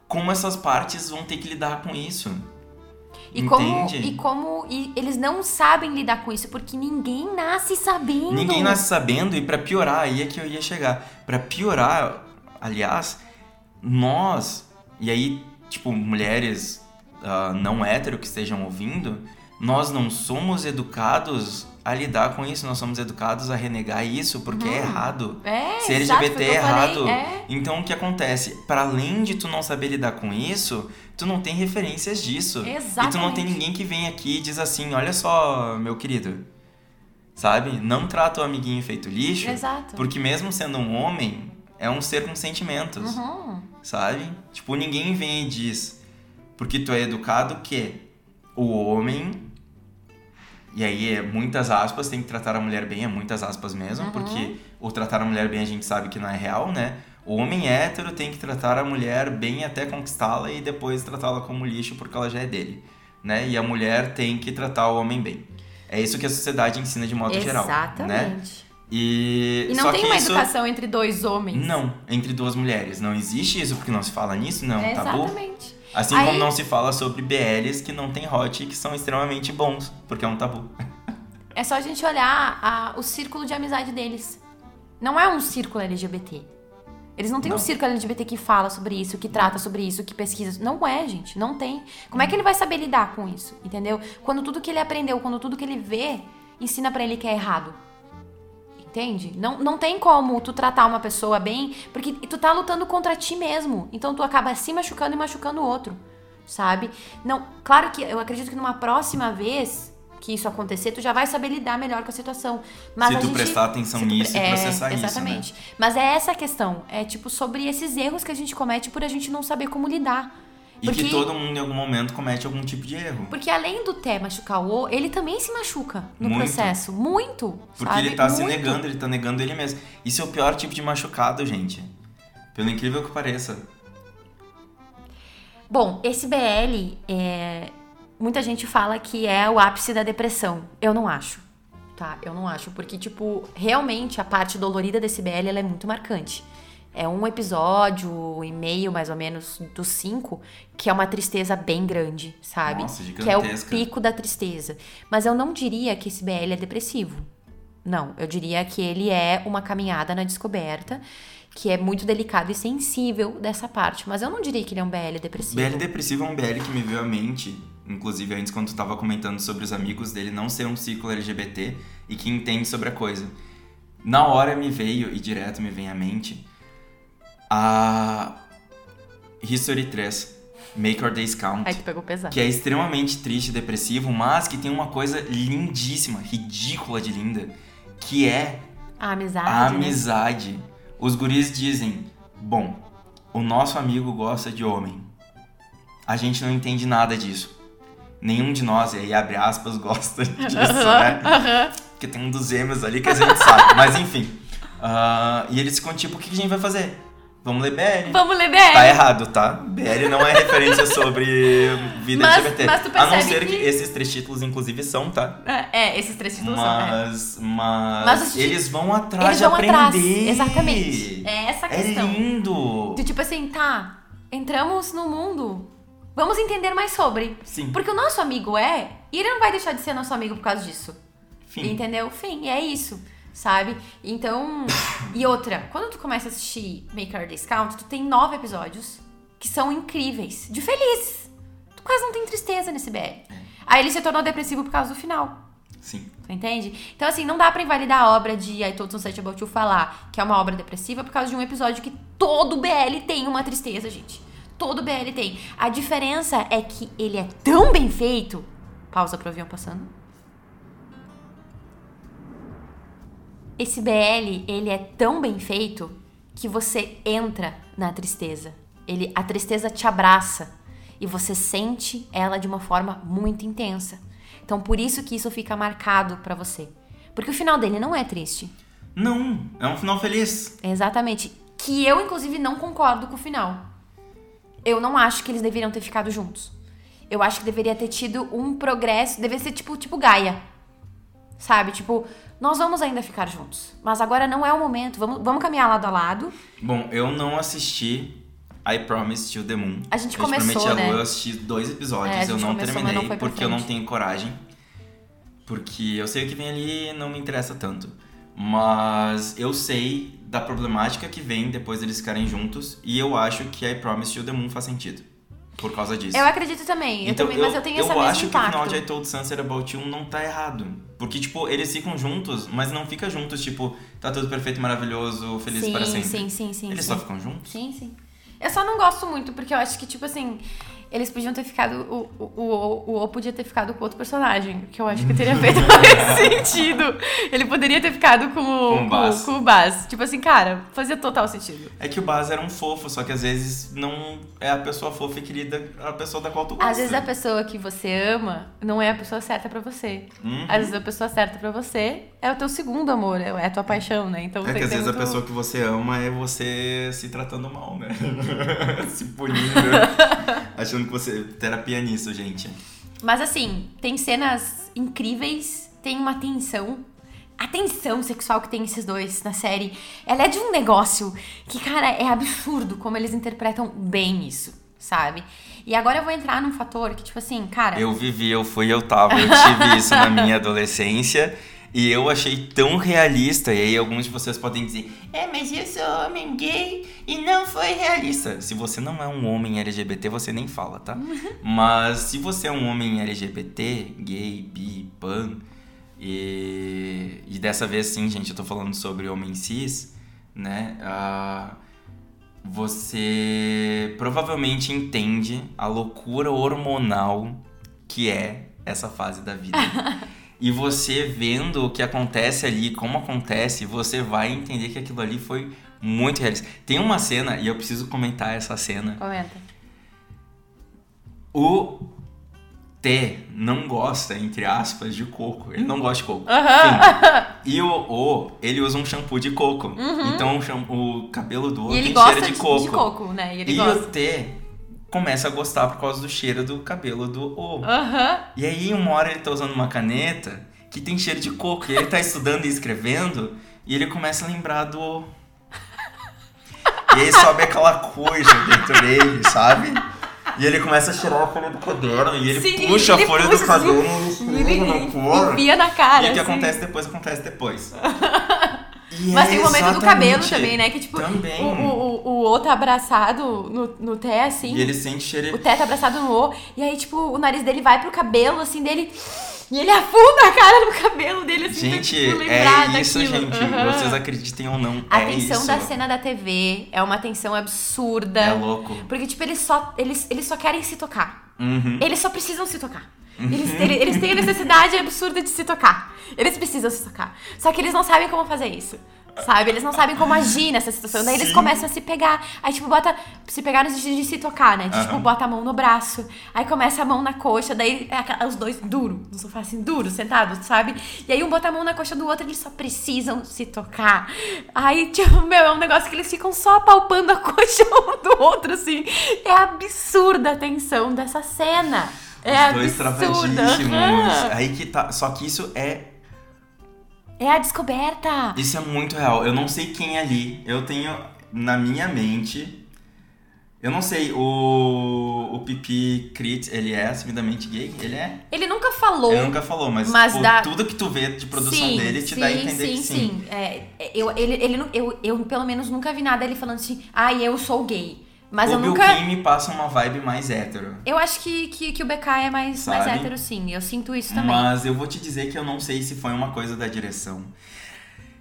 como essas partes vão ter que lidar com isso. E como, Entende? e como e eles não sabem lidar com isso, porque ninguém nasce sabendo. Ninguém nasce sabendo, e pra piorar, aí é que eu ia chegar. Pra piorar, aliás, nós, e aí, tipo, mulheres ah, não hétero que estejam ouvindo, nós não somos educados a lidar com isso, nós somos educados a renegar isso porque é errado. É, Ser LGBT é eu falei, errado. é. Então o que acontece? Para além de tu não saber lidar com isso, tu não tem referências disso. E tu não Exatamente. tem ninguém que vem aqui e diz assim: olha só, meu querido. Sabe? Não trata o amiguinho feito lixo. Exato. Porque mesmo sendo um homem, é um ser com sentimentos. Uhum. Sabe? Tipo, ninguém vem e diz. Porque tu é educado que o homem. E aí, é muitas aspas, tem que tratar a mulher bem, é muitas aspas mesmo, Uhum. porque o tratar a mulher bem a gente sabe que não é real, né? O homem hétero tem que tratar a mulher bem até conquistá-la e depois tratá-la como lixo porque ela já é dele, né? E a mulher tem que tratar o homem bem. É isso que a sociedade ensina de modo geral, né? Exatamente. E, E não tem uma isso... educação entre dois homens. Não, entre duas mulheres. Não existe isso porque não se fala nisso, não, é um tabu. Exatamente. Assim Aí- como não se fala sobre BLs que não tem hot e que são extremamente bons, porque é um tabu. É só a gente olhar a- o círculo de amizade deles. Não é um círculo LGBT. Eles não têm Não. um círculo LGBT que fala sobre isso, que trata sobre isso, que pesquisa. Não é, gente. Não tem. Como é que ele vai saber lidar com isso? Entendeu? Quando tudo que ele aprendeu, quando tudo que ele vê, ensina pra ele que é errado. Entende? Não, não tem como tu tratar uma pessoa bem, porque tu tá lutando contra ti mesmo. Então tu acaba se machucando e machucando o outro, sabe? Não, claro que eu acredito que numa próxima vez que isso acontecer, tu já vai saber lidar melhor com a situação. Mas Se tu gente- prestar atenção tu nisso e é, processar isso, né? Exatamente. Mas é essa a questão. É tipo sobre esses erros que a gente comete por a gente não saber como lidar. E que todo mundo em algum momento comete algum tipo de erro. Porque além do Té machucar o O, ele também se machuca no Muito. processo. Muito. Porque sabe? ele tá se Muito. negando, ele tá negando ele mesmo. Isso é o pior tipo de machucado, gente. Pelo incrível que pareça. Bom, esse BL, é, muita gente fala que é o ápice da depressão. Eu não acho, tá? Eu não acho, porque, tipo, realmente a parte dolorida desse BL ela é muito marcante. É um episódio e meio, mais ou menos, dos cinco, que é uma tristeza bem grande, sabe? Nossa, que é o pico da tristeza. Mas eu não diria que esse BL é depressivo. Não, eu diria que ele é uma caminhada na descoberta, que é muito delicado e sensível dessa parte. Mas eu não diria que ele é um BL depressivo. BL depressivo é um BL que me veio à mente, inclusive antes quando tu tava comentando sobre os amigos dele não ser um ciclo LGBT e que entende sobre a coisa. Na hora me veio, e direto me vem à mente, a History 3, Make Our Days Count. Aí tu pegou pesado. que é extremamente triste e depressivo, mas que tem uma coisa lindíssima, ridícula de linda, que é A amizade. a né? amizade. Os guris dizem: Bom, o nosso amigo gosta de homem. A gente não entende nada disso. Nenhum de nós, e aí abre aspas, gosta disso, né? Porque tem um dos gêmeos ali que a gente sabe. Mas enfim. Ah, e eles ficam tipo: O que a gente vai fazer? Vamos ler BL. Vamos ler BL. Tá errado, tá? BL não é referência sobre vida Mas- LGBT. mas tu a não percebe ser que... que- esses três títulos, inclusive, são, tá? É, esses três títulos são. é. Mas, mas, Mas eles vão atrás Eles de vão aprender. atrás. Exatamente. É essa a É questão. lindo. De tipo assim, tá, entramos no mundo. Vamos entender mais sobre. Sim. Porque o nosso amigo é, e ele não vai deixar de ser nosso amigo por causa disso. Fim. Entendeu? Fim, é isso. Sabe? Então. e outra, quando tu começa a assistir Make Our Days Count, tu tem nove episódios que são incríveis, de felizes. Tu quase não tem tristeza nesse BL. Aí ele se tornou depressivo por causa do final. Sim. Tu entende? Então, assim, não dá pra invalidar a obra de I Told Sunset About You falar que é uma obra depressiva por causa de um episódio que todo BL tem uma tristeza, gente. Todo BL tem. A diferença é que ele é tão bem feito. Pausa pro avião passando. Esse BL, ele é tão bem feito que você entra na tristeza. Ele, a tristeza te abraça e você sente ela de uma forma muito intensa. Então, por isso que isso fica marcado pra você. Porque o final dele não é triste. Não, é um final feliz. Exatamente. Que eu, inclusive, não concordo com o final. Eu não acho que eles deveriam ter ficado juntos. Eu acho que deveria ter tido um progresso. Deveria ser tipo, tipo Gaia. Sabe? Tipo, nós vamos ainda ficar juntos. Mas agora não é o momento. Vamos, vamos caminhar lado a lado. Bom, eu não assisti I Promise You the Moon. A gente eu começou, te prometi a né? Lu, eu assisti dois episódios, É, a eu não começou, terminei não porque eu não tenho coragem. Porque eu sei o que vem ali e não me interessa tanto. Mas eu sei da problemática que vem depois deles ficarem juntos e eu acho que I Promise You the Moon faz sentido. Por causa disso. Eu acredito também. Eu Então, também mas eu tenho eu mesmo acho impacto. que o final de I Told Sunset About You não tá errado. Porque, tipo, eles ficam juntos, mas não fica juntos, tipo, tá tudo perfeito, maravilhoso, feliz sim, para sempre. Sim, sim, sim. Eles sim. só ficam juntos? Sim, sim. Eu só não gosto muito, porque eu acho que, tipo assim, eles podiam ter ficado. O, o, o, o O podia ter ficado com outro personagem, que eu acho que teria feito mais sentido. Ele poderia ter ficado com o, Com o Baz. com o Baz. Tipo assim, cara, fazia total sentido. É que o Baz era um fofo, só que às vezes não é a pessoa fofa e querida a pessoa da qual tu gosta. Às vezes a pessoa que você ama não é a pessoa certa pra você. Uhum. Às vezes a pessoa certa pra você é o teu segundo amor, é é a tua paixão, né? Então É tem que às vezes a muito- pessoa que você ama é você se tratando mal, né? se punindo. achando que você. Terapia nisso, gente. Mas assim, tem cenas incríveis, tem uma tensão. A tensão sexual que tem esses dois na série, ela é de um negócio que, cara, é absurdo como eles interpretam bem isso, sabe? E agora eu vou entrar num fator que, tipo assim, cara. Eu vivi, eu fui, eu tava, eu tive isso na minha adolescência. E eu achei tão realista, e aí alguns de vocês podem dizer, é, mas eu sou homem gay e não foi realista. Se você não é um homem LGBT, você nem fala, tá? mas se você é um homem LGBT, gay, bi, pan, e, e dessa vez sim, gente, eu tô falando sobre homem cis, né? Ah, você provavelmente entende a loucura hormonal que é essa fase da vida. e você vendo o que acontece ali, como acontece, você vai entender que aquilo ali foi muito realista. Tem uma cena, e eu preciso comentar essa cena. Comenta. O T não gosta, entre aspas, de coco. Ele não gosta de coco. Fim. E o O, ele usa um shampoo de coco. Então o, o cabelo do O Uhum. Ele tem cheiro de de, coco. de coco, né? E ele E gosta. o T começa a gostar por causa do cheiro do cabelo do O. Aham. E aí, uma hora ele tá usando uma caneta que tem cheiro de coco. E ele tá estudando e escrevendo. E ele começa a lembrar do O. E aí sobe aquela coisa dentro dele, sabe? E ele começa a tirar a folha do caderno e ele Sim, puxa ele a folha puxa, do caderno e esfrega na cor. Enfia na cara. E o que assim. acontece depois, acontece depois. E Mas é tem o momento do cabelo também, né? Que tipo, Também. o, o, o, o outro abraçado no, no Té, assim. E ele sente cheiro. O Té tá abraçado no O. E aí, tipo, o nariz dele vai pro cabelo, assim, dele. E ele afunda a cara no cabelo dele, assim, pra, Gente, tipo, lembrar é isso, daquilo. gente. Aham. Vocês acreditem ou não, A é tensão isso. da cena da TV é uma tensão absurda. É louco. Porque, tipo, eles só, eles, eles só querem se tocar. Uhum. Eles só precisam se tocar. Eles, têm- eles têm a necessidade absurda de se tocar. Eles precisam se tocar. Só que eles não sabem como fazer isso. Sabe? Eles não sabem como agir nessa situação. Daí eles Sim. começam a se pegar. Aí, tipo, bota. Se pegar no sentido de se tocar, né? De, tipo, Aham. bota a mão no braço. Aí começa a mão na coxa. Daí é os dois duro, no sofá, assim, duro, sentados, sabe? E aí um bota a mão na coxa do outro, eles só precisam se tocar. Aí, tipo, meu, é um negócio que eles ficam só apalpando a coxa um do outro, assim. É absurda a tensão dessa cena. É Os dois travadíssimos. aham. Aí que tá. Só que isso é. É a descoberta. Isso é muito real. Eu não sei quem é ali. Eu tenho na minha mente. Eu não sei, o, o Pipi Crit, ele é assumidamente gay? Ele é? Ele nunca falou. Ele nunca falou, mas, Mas dá- tudo que tu vê de produção sim, dele te sim, dá a entender sim, que sim. sim. É, eu, ele, ele, eu, eu, pelo menos, nunca vi nada ele falando assim, ah, eu sou gay. Mas o eu Bill nunca. Kim me passa uma vibe mais hétero. Eu acho que, que, que o BK é mais, mais hétero, sim. Eu sinto isso também. Mas eu vou te dizer que eu não sei se foi uma coisa da direção,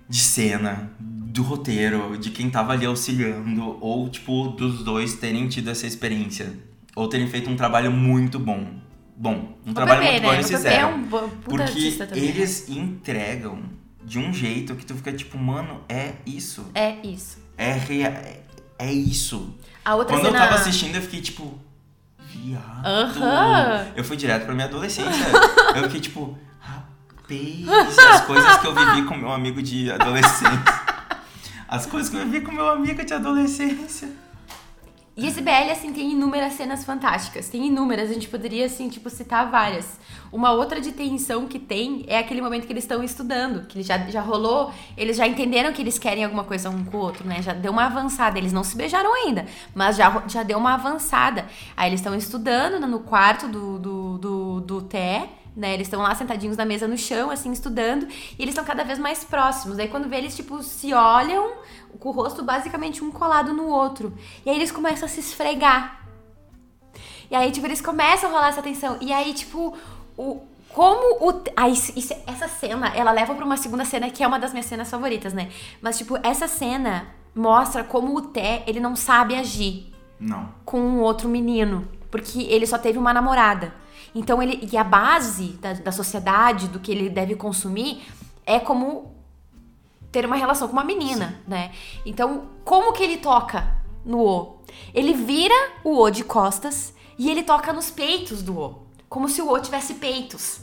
de cena, do roteiro, de quem tava ali auxiliando, ou tipo, dos dois terem tido essa experiência. Ou terem feito um trabalho muito bom. Bom, um o trabalho Pepe, muito né? bom eles fizeram. é um bo- Porque também. né? eles entregam de um jeito que tu fica tipo, mano, é isso. É isso. É, rea- é, é isso. A outra Quando cena... eu tava assistindo, eu fiquei tipo. Viado. Aham. Eu fui direto pra minha adolescência. eu fiquei tipo. Rapaz, as coisas que eu vivi com meu amigo de adolescência. As coisas que eu vivi com meu amigo de adolescência. E esse BL, assim, tem inúmeras cenas fantásticas. Tem inúmeras, a gente poderia, assim, tipo, citar várias. Uma outra de tensão que tem é aquele momento que eles estão estudando, que já, já rolou, eles já entenderam que eles querem alguma coisa um com o outro, né? Já deu uma avançada. Eles não se beijaram ainda, mas já, já deu uma avançada. Aí eles estão estudando no quarto do, do, do, do Té, né? Eles estão lá sentadinhos na mesa no chão, assim, estudando, e eles estão cada vez mais próximos. Aí quando vê, eles, tipo, se olham com o rosto basicamente um colado no outro. E aí eles começam a se esfregar. E aí, tipo, eles começam a rolar essa tensão. E aí, tipo, o. Como o. Aí, isso- essa cena, ela leva pra uma segunda cena que é uma das minhas cenas favoritas, né? Mas, tipo, essa cena mostra como o Té, ele não sabe agir Não. com um outro menino, porque ele só teve uma namorada. Então ele e a base da, da sociedade do que ele deve consumir é como ter uma relação com uma menina, né? Então, como que ele toca no O? Ele vira o O de costas e ele toca nos peitos do O, como se o O tivesse peitos.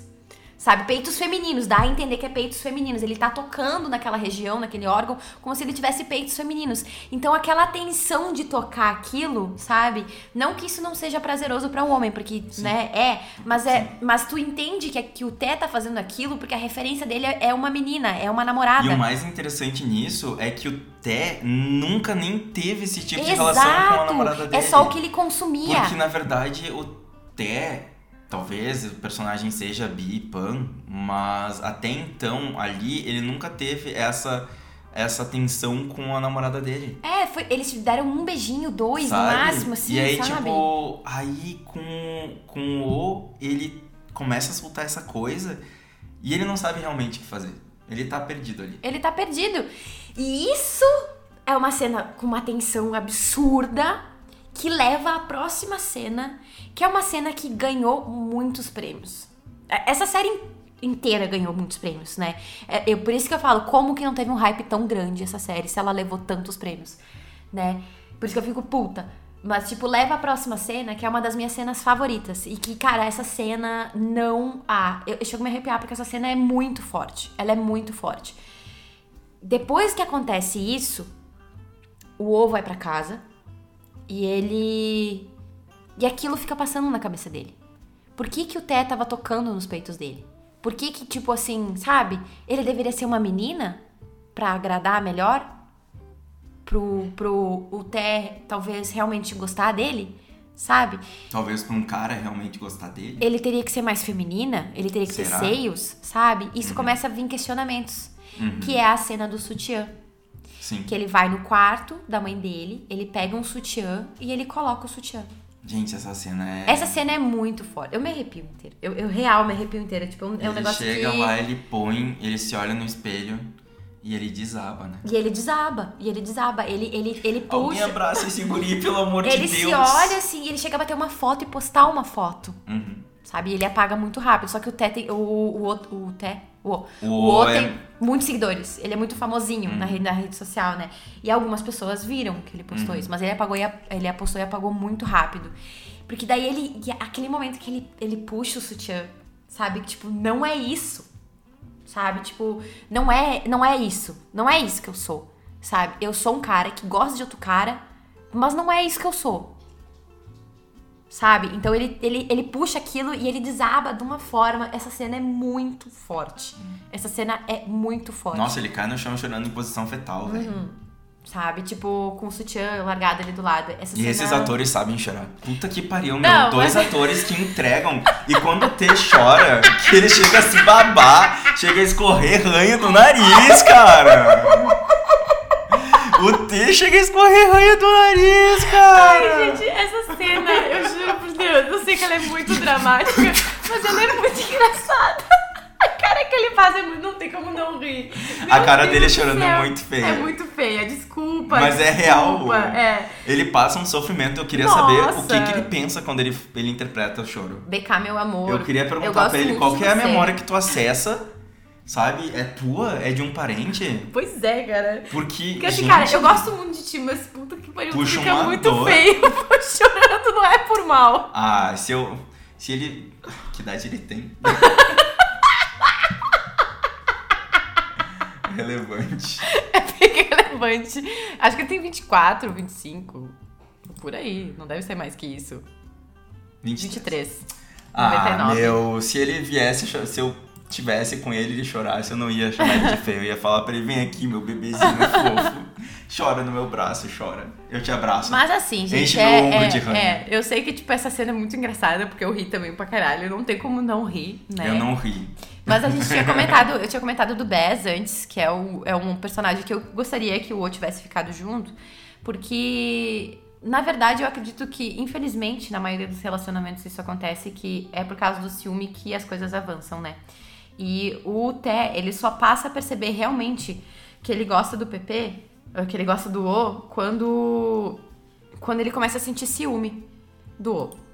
Sabe, peitos femininos, dá a entender que é peitos femininos. Ele tá tocando naquela região, naquele órgão, como se ele tivesse peitos femininos. Então aquela tensão de tocar aquilo, sabe? Não que isso não seja prazeroso para um homem, porque, né, é, mas é, mas tu entende que, que o Té tá fazendo aquilo porque a referência dele é é uma menina, é uma namorada. E o mais interessante nisso é que o Té nunca nem teve esse tipo de relação com a Exato! namorada dele. É só o que ele consumia. Porque na verdade o Té, talvez o personagem seja bi, pan, mas até então ali ele nunca teve essa essa tensão com a namorada dele. É, foi, eles deram um beijinho, dois sabe? no máximo, assim, E aí, sabe? tipo, aí com, com o ele começa a soltar essa coisa e ele não sabe realmente o que fazer. Ele tá perdido ali. Ele tá perdido. E isso é uma cena com uma tensão absurda que leva à próxima cena, que é uma cena que ganhou muitos prêmios. É, Essa série in- inteira ganhou muitos prêmios, né? É, eu, por isso que eu falo, como que não teve um hype tão grande essa série, se ela levou tantos prêmios, né? Por isso que eu fico puta. Mas, tipo, leva a próxima cena, que é uma das minhas cenas favoritas. E que, cara, essa cena não há. Eu, eu chego a me arrepiar porque essa cena é muito forte. Ela é muito forte. Depois que acontece isso, o O vai pra casa e ele. E aquilo fica passando na cabeça dele. Por que, que o Té tava tocando nos peitos dele? Por que, que, tipo assim, sabe? Ele deveria ser uma menina pra agradar melhor? pro, pro o Té talvez realmente gostar dele, sabe? Talvez pra um cara realmente gostar dele. Ele teria que ser mais feminina, ele teria que Será? ter seios, sabe? Isso começa a vir questionamentos. Que é a cena do sutiã. Sim. Que ele vai no quarto da mãe dele, ele pega um sutiã e ele coloca o sutiã. Gente, essa cena é. Essa cena é muito forte. Eu me arrepio inteira. Eu, eu real me arrepio inteira. Tipo, é um, é um ele negócio chega que... lá, ele põe, ele se olha no espelho e ele desaba, né? E ele desaba. E ele desaba. Ele, ele, ele Alguém puxa. abraça esse guri, pelo amor Ele de se Deus. olha assim, ele chega a bater uma foto e postar uma foto. Uhum. Sabe? Ele apaga muito rápido. Só que o Té tem. O, o, outro- o Té. O, o, O O O é- tem muitos seguidores. Ele é muito famosinho na, rede, na rede social, né? E algumas pessoas viram que ele postou isso. Mas ele apagou e ele apostou e apagou muito rápido. Porque daí ele. e aquele momento que ele, ele puxa o sutiã, sabe? Tipo, não é isso. Sabe? Tipo, não é, não é isso. Não é isso que eu sou. Sabe? Eu sou um cara que gosta de outro cara, mas não é isso que eu sou. Sabe? Então ele, ele, ele puxa aquilo e ele desaba de uma forma. Essa cena é muito forte. Essa cena é muito forte. Nossa, ele cai no chão chorando em posição fetal, velho. Uhum. Sabe? Tipo, com o sutiã largado ali do lado. Essa E cena... esses atores sabem chorar. Puta que pariu, meu. Não, Dois mas- atores que entregam. E quando o T chora, que ele chega a se babar, chega a escorrer ranho do nariz, cara. O T chega a escorrer ranho do nariz, cara. Ai, gente, essa cena, eu juro Deus, eu sei que ela é muito dramática, mas ela é muito engraçada. A cara que ele faz é muito. Não tem como não rir. A Meu cara Deus dele do chorando é muito feia. É muito feia, desculpa. Mas é real. desculpa, É. Ele passa um sofrimento. Eu queria Nossa. saber o que, que ele pensa quando ele, ele interpreta o choro. BK, meu amor. Eu queria perguntar gosto pra ele qual é a memória que tu acessa, sabe? É tua? É de um parente? Pois é, cara. Porque, Porque assim, gente, cara, eu gosto muito de ti, mas puta que pariu, Puxa fica uma muito dor. feio chorando, não é por mal. Ah, se eu... Se ele... Que idade ele tem? Relevante. É bem relevante. Acho que ele tem 24, 25. Por aí. Não deve ser mais que isso. 23. 23. Ah, 99. meu... Se ele viesse... Se eu tivesse com ele e ele chorasse, eu não ia chamar ele de feio. Eu ia falar pra ele, vem aqui, meu bebezinho fofo. Chora no meu braço, chora. Eu te abraço. Mas assim, gente, Enche é, meu ombro é, de é, eu sei que, tipo, essa cena é muito engraçada, porque eu ri também pra caralho. Não tem como não rir, né? Eu não ri. Mas a gente tinha comentado, eu tinha comentado do Baz antes, que é, o, é um personagem que eu gostaria que o O tivesse ficado junto, porque, na verdade, eu acredito que, infelizmente, na maioria dos relacionamentos isso acontece, que é por causa do ciúme que as coisas avançam, né? E o Té, ele só passa a perceber realmente que ele gosta do PP, que ele gosta do O, quando, quando ele começa a sentir ciúme do O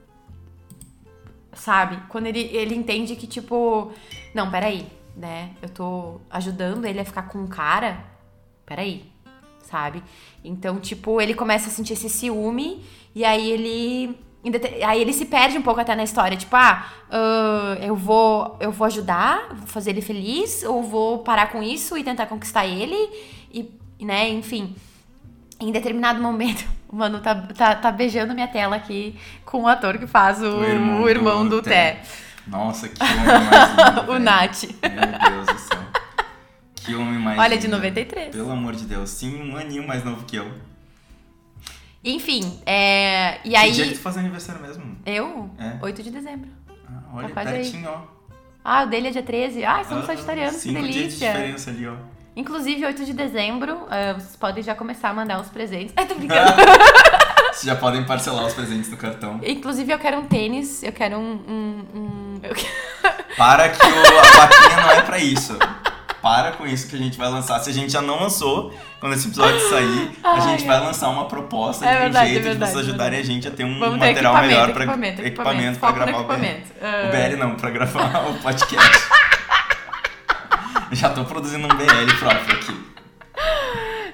sabe? Quando ele, ele entende que, tipo, não, peraí, né? Eu tô ajudando ele a ficar com um cara, peraí, sabe? Então, tipo, ele começa a sentir esse ciúme e aí ele. Aí ele se perde um pouco até na história, tipo, ah, ah, eu vou eu vou ajudar, vou fazer ele feliz, ou vou parar com isso e tentar conquistar ele, e, né, enfim. Em determinado momento, o Manu tá, tá, tá beijando minha tela aqui com o ator que faz o, o irmão, do, Té, Nossa, que homem mais lindo. o. Nath. Meu Deus do céu. Que homem mais Olha, de lindo. 93. Pelo amor de Deus. Sim, um aninho mais novo que eu. Enfim, é, e Que dia que aí. tu faz aniversário mesmo? Eu? É. 8 de dezembro. Ah, olha, Tá quase aí. pertinho, ó. Ah, o dele é dia 13. Ah, somos Ah, sagitarianos, que Cinco dias de delícia. diferença ali, ó. Inclusive, 8 de dezembro, ah, vocês podem já começar a mandar os presentes. Ai, tô brincando. Vocês já podem parcelar os presentes no cartão. Inclusive, eu quero um tênis, eu quero um. um, um- eu quero- Para que o, a vaquinha não é pra isso. Para com isso que a gente vai lançar. Se a gente já não lançou, quando esse episódio sair, a gente vai lançar uma proposta É de um verdade, é jeito de verdade, vocês ajudarem a gente a ter um Vamos ter material equipamento, melhor pra equipamento, equipamento no gravar o BL. Ah, O BL não, pra gravar o podcast. Já tô produzindo um BL próprio aqui.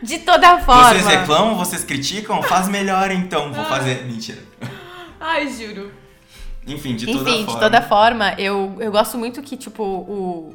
De toda forma. Vocês reclamam, vocês criticam? Faz melhor então. Vou fazer. Mentira. Ai, juro. Enfim, de toda Enfim, forma. de toda forma, eu, eu gosto muito que, tipo, O,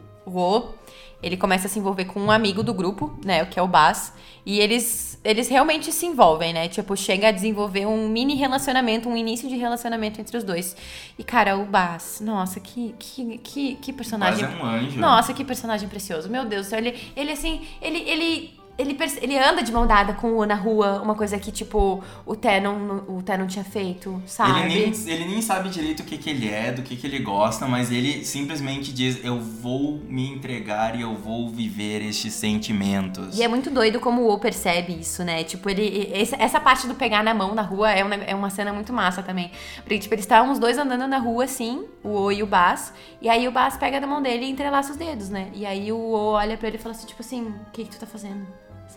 ele começa a se envolver com um amigo do grupo, né, que é o Bas, e eles, eles realmente se envolvem, né, tipo, chega a desenvolver um mini relacionamento, um início de relacionamento entre os dois. E, cara, o Bas, nossa, que, que, que, que Mas personagem... é um anjo. Nossa, que personagem precioso. Meu Deus do céu. Ele, ele assim, ele, ele, ele, ele anda de mão dada com o na rua, uma coisa que, tipo, o Té não, o Té não tinha feito, sabe? Ele nem, ele nem sabe direito o que, que ele é, do que, que ele gosta, mas ele simplesmente diz: Eu vou me entregar e eu vou viver estes sentimentos. E é muito doido como o O percebe isso, né? Tipo, ele. Essa parte do pegar na mão na rua é uma, é uma cena muito massa também. Porque, tipo, eles estavam os dois andando na rua assim, o O e o Bas, e aí o Bas pega na mão dele e entrelaça os dedos, né? E aí o O olha pra ele e fala assim, tipo assim, o que, que tu tá fazendo?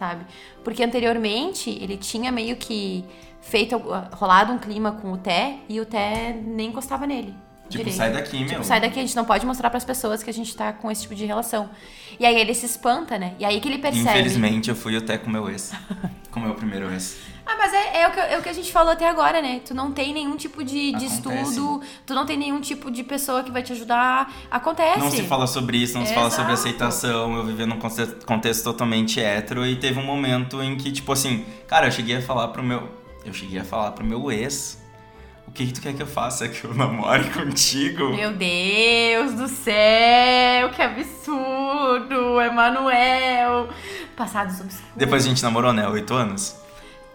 Sabe? Porque anteriormente ele tinha meio que feito, rolado um clima com o Té e o Té nem encostava nele. Tipo, direito. sai daqui, tipo, meu. Sai daqui, a gente não pode mostrar para as pessoas que a gente tá com esse tipo de relação. E aí ele se espanta, né? E aí que ele percebe. Infelizmente eu fui até com meu ex. com meu primeiro ex. Ah, mas é, é, o que, é o que a gente falou até agora, né? Tu não tem nenhum tipo de, de estudo, tu não tem nenhum tipo de pessoa que vai te ajudar. Acontece. Não se fala sobre isso, não se fala sobre aceitação. Eu vivia num contexto, contexto totalmente hétero e teve um momento em que, tipo assim, cara, eu cheguei a falar pro meu. Eu cheguei a falar pro meu ex o que, que, tu quer que eu faça? Que eu namore contigo? Meu Deus do céu, que absurdo! Emanuel! Passados obscuros. Depois a gente namorou, né? Oito anos?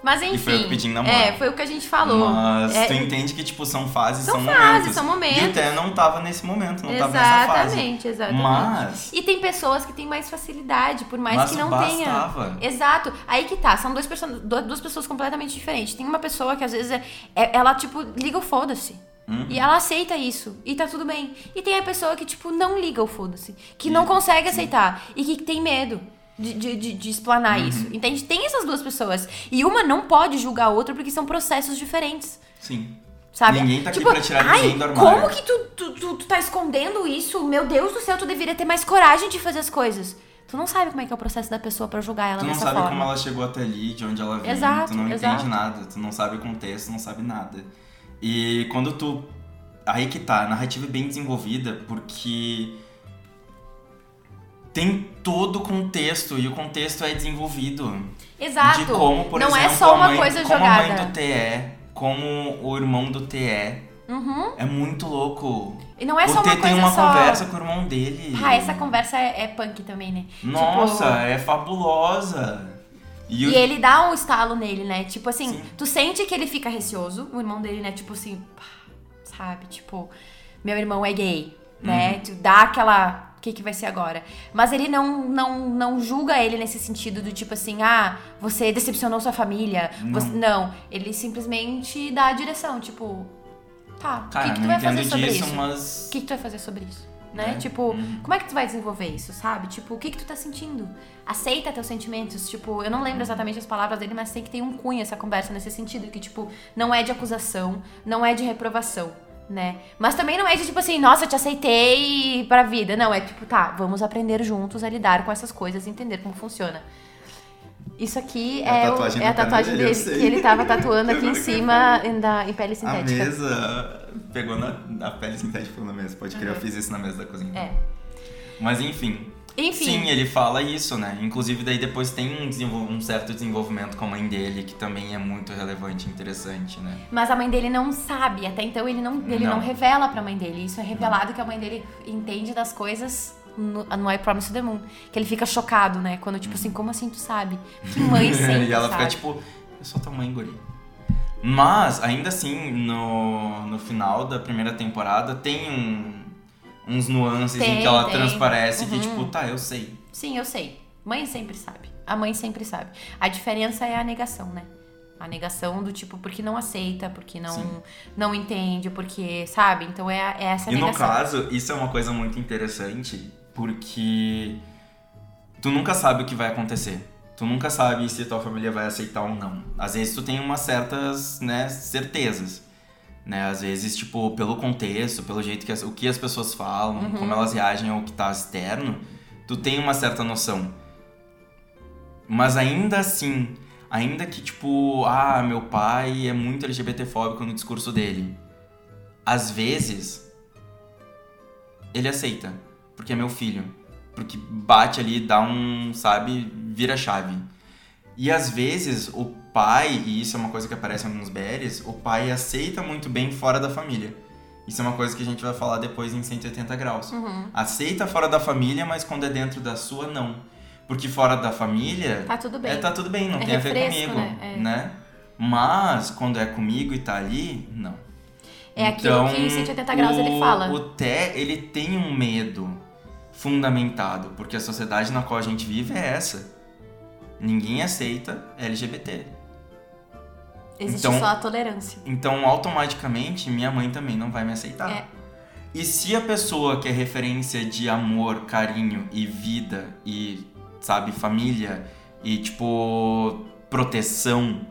Mas enfim. E foi eu pedindo namoro. É, foi o que a gente falou. Mas é, tu entende que, tipo, são fases, são, são fases, momentos. são momentos. E até não tava nesse momento, não exatamente, tava nessa fase. Exatamente, exatamente. Mas. E tem pessoas que têm mais facilidade, por mais mas que não bastava. tenha. Exato. Aí que tá, são duas, duas pessoas completamente diferentes. Tem uma pessoa que às vezes é, é ela, tipo, liga o foda-se. Uhum. E ela aceita isso. E tá tudo bem. E tem a pessoa que, tipo, não liga o foda-se. Que não consegue aceitar. E que tem medo de, de, de, de explanar uhum. isso. Entende? Tem essas duas pessoas. E uma não pode julgar a outra porque são processos diferentes. Sim. Sabe? Ninguém tá aqui tipo, pra tirar ai, ninguém do armário. Como que tu, tu, tu, tu tá escondendo isso? Meu Deus do céu, tu deveria ter mais coragem de fazer as coisas. Tu não sabe como é que é o processo da pessoa para julgar ela Tu não dessa sabe forma. como ela chegou até ali, de onde ela veio. Exato, tu não exato. entende nada. Tu não sabe o contexto, não sabe nada. E quando tu. Aí que tá, a narrativa é bem desenvolvida porque tem todo o contexto e o contexto é desenvolvido. Exato. De como, por não exemplo, é só uma mãe, coisa como jogada. a mãe do T é, como o irmão do T é. Uhum. É muito louco. E não é o só T uma tem coisa uma só... conversa com o irmão dele. Ah, essa conversa é, é punk também, né? Nossa, tipo... é fabulosa. E, E o- ele dá um estalo nele, né? Tipo assim, Sim. tu sente que ele fica receoso, o irmão dele, né? Tipo assim, sabe? Tipo, meu irmão é gay, né? Uhum. Tu dá aquela. O que, que vai ser agora? Mas ele não, não, não julga ele nesse sentido do tipo assim, ah, você decepcionou sua família. Você... Não, ele simplesmente dá a direção, tipo, tá, o que, que tu não vai fazer sobre disso, isso? mas. O que, que tu vai fazer sobre isso? Né? É. Tipo, Uhum. como é que tu vai desenvolver isso, sabe? Tipo, o que que tu tá sentindo? Aceita teus sentimentos. Tipo, eu não lembro exatamente as palavras dele, mas sei que tem um cunho essa conversa nesse sentido. Que, tipo, não é de acusação, não é de reprovação, né? Mas também não é de, tipo assim, nossa, te aceitei pra vida. Não, é tipo, tá, vamos aprender juntos a lidar com essas coisas e entender como funciona. Isso aqui É a é, o- tatuagem é a tatuagem dele, eu dele, que ele tava tatuando aqui em eu cima em, da, em pele A sintética. mesa pegou na, na pele sintética na mesa. Pode crer, eu fiz isso na mesa da cozinha. É. Mas enfim. Enfim. Sim, ele fala isso, né? Inclusive, daí depois tem um, desenvol- um certo desenvolvimento com a mãe dele, que também é muito relevante e interessante, né? Mas a mãe dele não sabe, até então ele não, ele não. Não. revela pra mãe dele. Isso é revelado que a mãe dele entende das coisas no, no I Promise the Moon. Que ele fica chocado, né? Quando, tipo assim, como assim tu sabe? Que mãe sempre e ela sabe. fica tipo, eu sou tua mãe, guri. Mas, ainda assim, no, no final da primeira temporada, tem um- uns nuances Tem, em que ela tem. transparece que, Uhum. tipo, tá, eu sei. Sim, eu sei. Mãe sempre sabe. A mãe sempre sabe. A diferença é a negação, né? A negação do tipo, porque não aceita, porque não, Sim. não entende, porque, sabe? Então é, é essa E no negação. caso, isso é uma coisa muito interessante, porque tu nunca sabe o que vai acontecer. Tu nunca sabe se tua família vai aceitar ou não. Às vezes tu tem umas certas, né, certezas. Né? Às vezes, tipo, pelo contexto, pelo jeito que as, o que as pessoas falam, Uhum. como elas reagem ao que tá externo, tu tem uma certa noção. Mas ainda assim, ainda que, tipo, ah, meu pai é muito LGBTfóbico no discurso dele. Às vezes, ele aceita, porque é meu filho. Porque bate ali, dá um, sabe, vira chave. E às vezes o pai, e isso é uma coisa que aparece em alguns BRs, o pai aceita muito bem fora da família. Isso é uma coisa que a gente vai falar depois em 180 graus. Uhum. Aceita fora da família, mas quando é dentro da sua, não. Porque fora da família. Tá tudo bem. É, tá tudo bem, não É tem a ver refresco, comigo. né? É. né? Mas quando é comigo e tá ali, não. É aquilo que em 180 graus ele o- fala. O Té, ele tem um medo fundamentado, porque a sociedade na qual a gente vive é essa. Ninguém aceita LGBT. Existe então- só a tolerância. Então, automaticamente, minha mãe também não vai me aceitar. É. E se a pessoa que é referência de amor, carinho e vida e, sabe, família e, tipo, proteção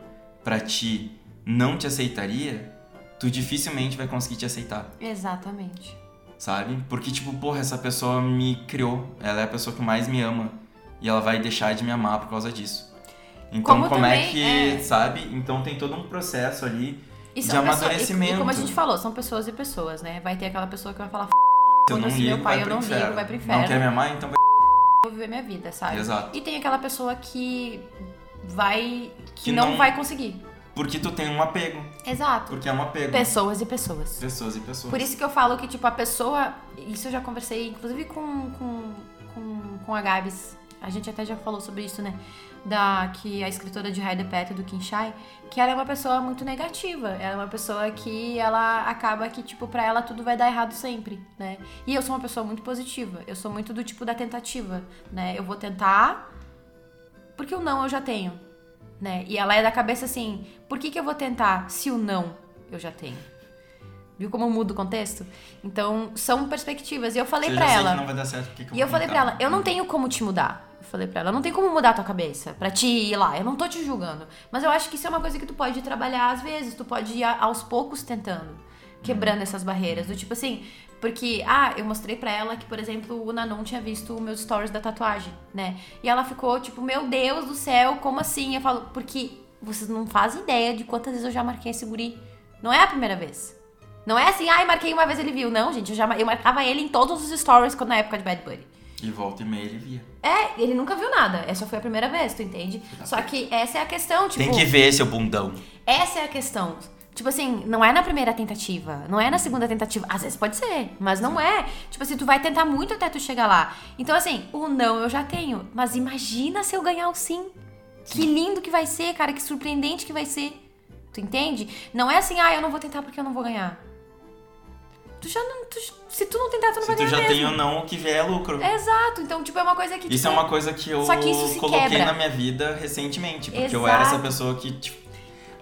pra ti não te aceitaria, tu dificilmente vai conseguir te aceitar, Exatamente. sabe? Porque, tipo, porra, essa pessoa me criou, ela é a pessoa que mais me ama e ela vai deixar de me amar por causa disso. Então, Como como, é também que, é- sabe? Então tem todo um processo ali de pessoas- amadurecimento. E, e como a gente falou, são pessoas e pessoas, né? Vai ter aquela pessoa que vai falar, Se eu não ligo, meu pai, eu não ligo, inferno. vai pro inferno. Não quer me amar, então vai vou viver minha vida, sabe? Exato. E tem aquela pessoa que vai. que, Que não, não- vai conseguir. Porque tu tem um apego. Exato. Porque é um apego. Pessoas e pessoas. Pessoas e pessoas. Por isso que eu falo que, tipo, a pessoa. Isso eu já conversei, inclusive, com, com, com, com a Gabs. A gente até já falou sobre isso, né? Da, que a escritora de Raio de Pet, do Kinshai, que ela é uma pessoa muito negativa. Ela é uma pessoa que ela acaba que, tipo, pra ela tudo vai dar errado sempre, né? E eu sou uma pessoa muito positiva. Eu sou muito do tipo da tentativa, né? Eu vou tentar porque o não eu já tenho, né? E ela é da cabeça assim, por que, que eu vou tentar se o não eu já tenho? Viu como muda o contexto? Então, são perspectivas. E eu falei sei ela. não vai dar certo, por que que eu E eu falei pra tentar? ela, eu não tenho como te mudar. Eu falei pra ela, não tenho como mudar a tua cabeça pra te ir lá. Eu não tô te julgando. Mas eu acho que isso é uma coisa que tu pode trabalhar às vezes. Tu pode ir aos poucos tentando. Quebrando essas barreiras. Do tipo assim, porque, ah, eu mostrei pra ela que, por exemplo, o Nanon tinha visto meus stories da tatuagem, né? E ela ficou tipo, meu Deus do céu, como assim? Eu falo, porque vocês não fazem ideia de quantas vezes eu já marquei esse guri. Não é a primeira vez. Não é assim, ai, marquei uma vez ele viu. Não, gente, eu, já, eu marcava ele em todos os stories quando na época de Bad Buddy. E volta e meia ele via. É, ele nunca viu nada. Essa foi a primeira vez, tu entende? Só que essa é a questão, tipo. Tem que ver, seu bundão. Essa é a questão. Tipo assim, não é na primeira tentativa, não é na segunda tentativa. Às vezes pode ser, mas não é. Tipo assim, tu vai tentar muito até tu chegar lá. Então, assim, o não eu já tenho. Mas imagina se eu ganhar o sim. Que lindo que vai ser, cara, que surpreendente que vai ser. Tu entende? Não é assim, ah, eu não vou tentar porque eu não vou ganhar. Tu já não. tu- se tu não tentar, tu não Se vai tu ganhar. já tem mesmo. o não, o que vier é lucro. Exato. Então, tipo, é uma coisa que. Isso tipo, é uma coisa que eu Só que isso se coloquei quebra. na minha vida recentemente. Porque eu era essa Exato. pessoa que, tipo.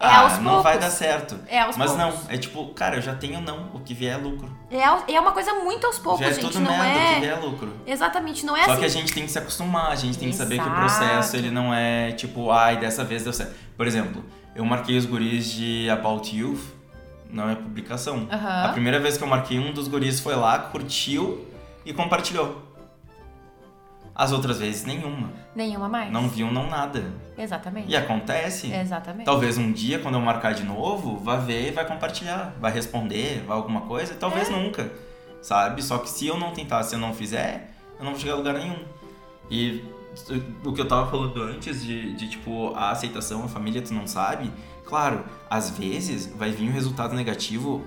É ah, não vai dar certo. É aos Mas poucos. não, é tipo, cara, eu já tenho não, o que vier é lucro. É, é uma coisa muito aos poucos, já é gente. tudo não merda, o que é. vier é lucro. Exatamente, não é Só assim. que a gente tem que se acostumar, a gente tem que saber que o Exato. processo ele não é tipo, ai, dessa vez deu certo. Por exemplo, eu marquei os guris de About Youth, não é publicação. Aham. A primeira vez que eu marquei, um dos guris foi lá, curtiu e compartilhou. As outras vezes, nenhuma. Nenhuma mais. Não viu, não nada. Exatamente. E acontece. Exatamente. Talvez um dia, quando eu marcar de novo, vá ver e vai compartilhar, vai responder, vai alguma coisa, talvez É. nunca, sabe? Só que se eu não tentar, se eu não fizer, eu não vou chegar a lugar nenhum. E o que eu tava falando antes de, de tipo, a aceitação, a família, tu não sabe, claro, às vezes vai vir um resultado negativo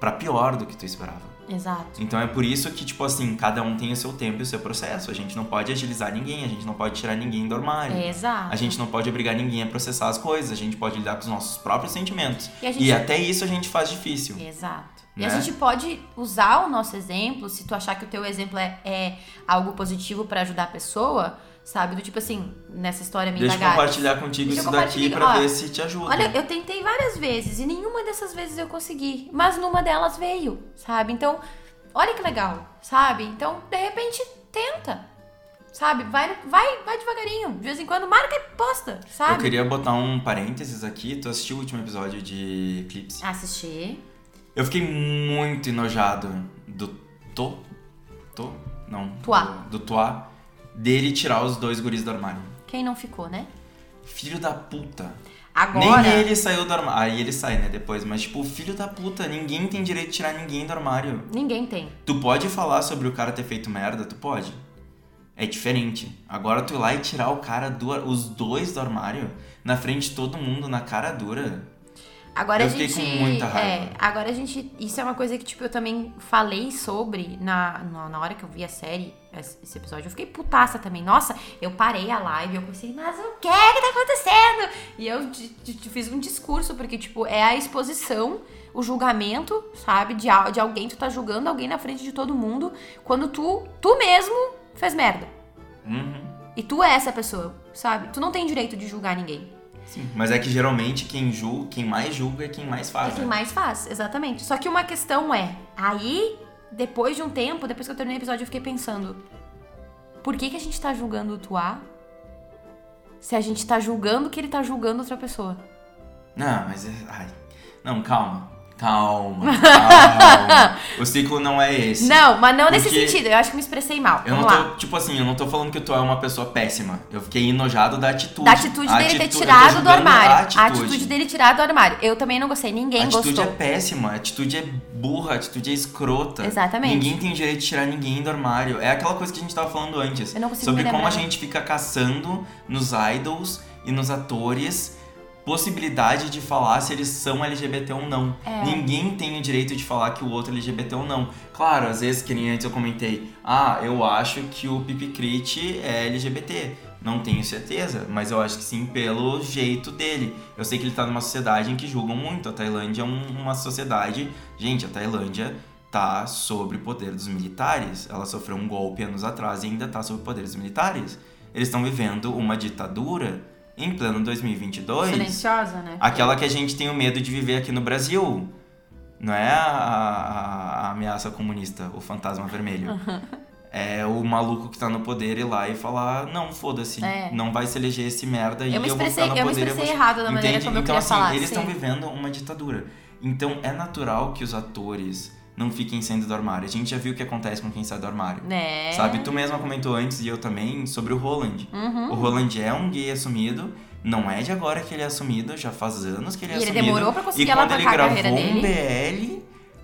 pra pior do que tu esperava. Exato. Então é por isso que, tipo assim, cada um tem o seu tempo e o seu processo. A gente não pode agilizar ninguém, a gente não pode tirar ninguém do armário. Exato. A gente não pode obrigar ninguém a processar as coisas, a gente pode lidar com os nossos próprios sentimentos. E gente- E até isso a gente faz difícil. Exato. E Né? a gente pode usar o nosso exemplo, se tu achar que o teu exemplo é, é algo positivo pra ajudar a pessoa, sabe? Do tipo assim, nessa história minha Deixa eu da compartilhar contigo Deixa isso daqui pra Ó, ver se te ajuda. Olha, eu tentei várias vezes e nenhuma dessas vezes eu consegui, mas numa delas veio, sabe? Então, olha que legal, sabe? Então, de repente, tenta. Sabe? Vai, vai, vai devagarinho. De vez em quando marca e posta, sabe? Eu queria botar um parênteses aqui. Tu assistiu o último episódio de Eclipse? Assistir. Eu fiquei muito enojado do To. To? Não. Tuá. Do, do. Dele tirar os dois guris do armário. Quem não ficou, né? Filho da puta. Agora. Nem ele saiu do armário. Aí ele sai, né, depois. Mas, tipo, filho da puta, ninguém tem direito de tirar ninguém do armário. Ninguém tem. Tu pode falar sobre o cara ter feito merda? Tu pode. É diferente. Agora tu ir lá e tirar o cara, do, os dois do armário, na frente de todo mundo, na cara dura. Agora Eu a gente. com muita raiva. É, agora a gente. Isso é uma coisa que, tipo, eu também falei sobre na, na, na hora que eu vi a série, esse episódio. Eu fiquei putaça também. Nossa, eu parei a live, eu pensei, mas o que que tá acontecendo? E eu fiz um discurso, porque, tipo, é a exposição, o julgamento, sabe? De, de alguém, tu tá julgando alguém na frente de todo mundo, quando tu, tu mesmo fez merda. Uhum. E tu é essa pessoa, sabe? Tu não tem direito de julgar ninguém. Sim. Mas é que geralmente quem julga, quem mais julga é quem mais faz. É quem né? mais faz, exatamente. Só que uma questão é, aí, depois de um tempo, depois que eu terminei o episódio, eu fiquei pensando, por que, que a gente tá julgando o Tuá se a gente tá julgando que ele tá julgando outra pessoa? Não, mas. é- Ai. Não, calma. Calma, calma. o ciclo não é esse. Não, mas não nesse Porque- sentido, eu acho que me expressei mal. Eu não Vamos tô, lá. tipo assim, eu não tô falando que tu é uma pessoa péssima. Eu fiquei enojado da atitude. Da atitude A dele ter atitude- eu tô tirado do julgando armário. A atitude. dele tirado do armário. Eu também não gostei, ninguém A atitude gostou. é péssima, a atitude é burra, a atitude é escrota. Exatamente. Ninguém tem direito de tirar ninguém do armário. É aquela coisa que a gente tava falando antes. Eu não consigo sobre me como a gente fica caçando nos idols e nos atores possibilidade de falar se eles são LGBT ou não. É. Ninguém tem o direito de falar que o outro é LGBT ou não. Claro, às vezes, que nem antes eu comentei, ah, eu acho que o Pipicrit é LGBT. Não tenho certeza, mas eu acho que sim pelo jeito dele. Eu sei que ele tá numa sociedade em que julgam muito. A Tailândia é um- uma sociedade. Gente, a Tailândia tá sob o poder dos militares. Ela sofreu um golpe anos atrás e ainda tá sob o poder dos militares. Eles estão vivendo uma ditadura em pleno 2022. Silenciosa, né? Aquela que a gente tem o medo de viver aqui no Brasil. Não é a, a- a ameaça comunista, o fantasma vermelho. É o maluco que tá no poder ir lá e falar, não, foda-se, É. não vai se eleger esse merda e Eu me eu vou ficar no eu me poder. e expressei vou... errado da maneira Entende? como eu então, queria assim, falar. eles estão vivendo uma ditadura. Então é natural que os atores não fiquem saindo do armário. A gente já viu o que acontece com quem sai do armário. Né? Sabe, tu mesma comentou antes e eu também sobre o Roland. Uhum. O Roland é um gay assumido, não é de agora que ele é assumido, já faz anos que ele é E ele assumido. demorou pra conseguir e quando ele gravou um BL,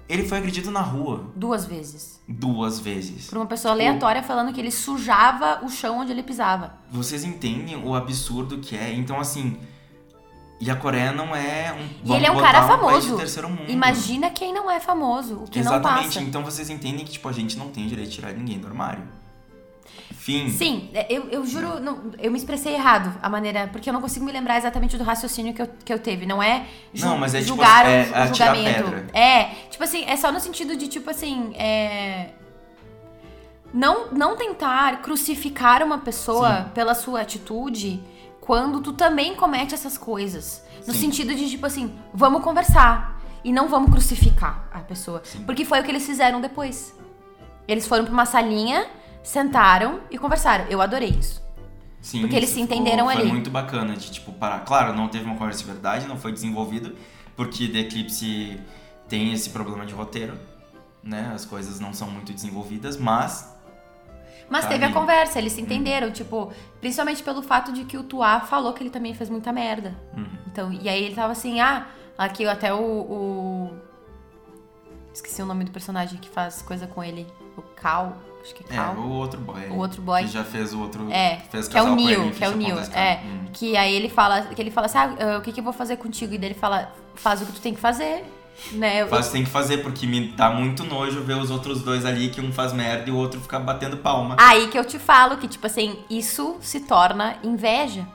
ele foi agredido na rua Duas vezes. duas vezes. Por uma pessoa Tipo, aleatória falando que ele sujava o chão onde ele pisava. Vocês entendem o absurdo que é? Então, assim. E a Coreia não é um. E ele é um cara famoso. de terceiro mundo. Imagina quem não é famoso, o que Exatamente. não passa. Então vocês entendem que, tipo, a gente não tem direito de tirar ninguém do armário. Fim. Sim, é, eu, eu juro, não, eu me expressei errado a maneira, porque eu não consigo me lembrar exatamente do raciocínio que eu, que eu teve. Não é, ju- Não, mas é tipo, julgar é o, atirar julgamento. pedra. É, tipo assim, é só no sentido de, tipo assim, é. Não, não tentar crucificar uma pessoa Sim. pela sua atitude quando tu também comete essas coisas. No Sim. sentido de, tipo assim, vamos conversar. E não vamos crucificar a pessoa. Sim. Porque foi o que eles fizeram depois. Eles foram pra uma salinha, sentaram e conversaram. Eu adorei isso. Sim, Porque eles se ficou- entenderam foi ali. muito bacana de, tipo, parar. Claro, não teve uma conversa de verdade, não foi desenvolvido, porque The Eclipse tem esse problema de roteiro, né? As coisas não são muito desenvolvidas, mas Mas Tá teve a. Uhum. conversa, eles se entenderam, tipo, principalmente pelo fato de que o Tuá falou que ele também fez muita merda. Uhum. Então, e aí ele tava assim, ah, aqui até o, o- Esqueci o nome do personagem que faz coisa com ele. O Cal, acho que é é, Cal. o outro boy. O outro boy. Que já fez o outro. É, fez que é o Neil, que é o Neil, Escada. é. Hum. Que aí ele fala, que ele fala assim, ah, o que, que eu vou fazer contigo? E daí ele fala, faz o que tu tem que fazer, né? Eu- Faz, tem que fazer, porque me dá muito nojo ver os outros dois ali, que um faz merda e o outro fica batendo palma. Aí que eu te falo que, tipo assim, isso se torna inveja.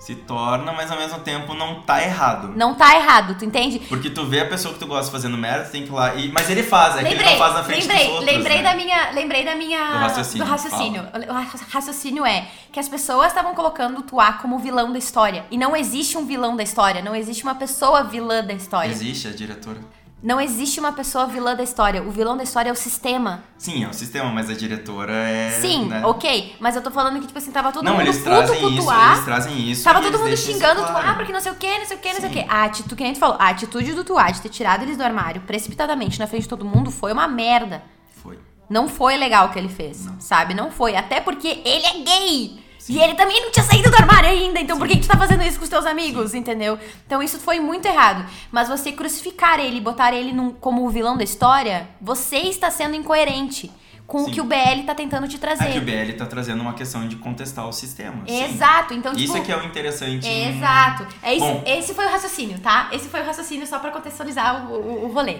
Se torna, mas ao mesmo tempo não tá errado. Não tá errado, tu entende? Porque tu vê a pessoa que tu gosta fazendo merda, tu tem que ir lá e. Mas ele faz, é que ele lembrei, não faz na frente lembrei, dos outros. lembrei né? da minha, lembrei da minha Do raciocínio, do raciocínio. O ra- raciocínio é que as pessoas estavam colocando o Tuá como vilão da história e não existe um vilão da história, não existe uma pessoa vilã da história. Existe a diretora. Não existe uma pessoa vilã da história. O vilão da história é o sistema. Sim, é o sistema, mas a diretora é. Sim, né? ok, mas eu tô falando que tipo assim tava todo Não, mundo eles puto trazem com o isso, Tuá. eles trazem isso. Tava todo mundo xingando o claro. Tuá porque não sei o que, não sei o que, não sei o Sim. que. A atitude, que nem tu falou, a atitude do Tuá de ter tirado eles do armário precipitadamente na frente de todo mundo foi uma merda. Foi. Não foi legal o que ele fez, Não. sabe? Não foi. Até porque ele é gay. E ele também não tinha saído do armário ainda. Então por que, que tu tá fazendo isso com os teus amigos, entendeu? Então isso foi muito errado. Mas você crucificar ele e botar ele num- como o vilão da história, você está sendo incoerente. com Sim. o que o BL tá tentando te trazer. É que o BL tá trazendo uma questão de contestar o sistema. sim. Exato, então tipo Isso é que é o interessante. em- Exato. É isso, Bom. esse foi o raciocínio, tá? Esse foi o raciocínio só pra contextualizar o, o, o rolê.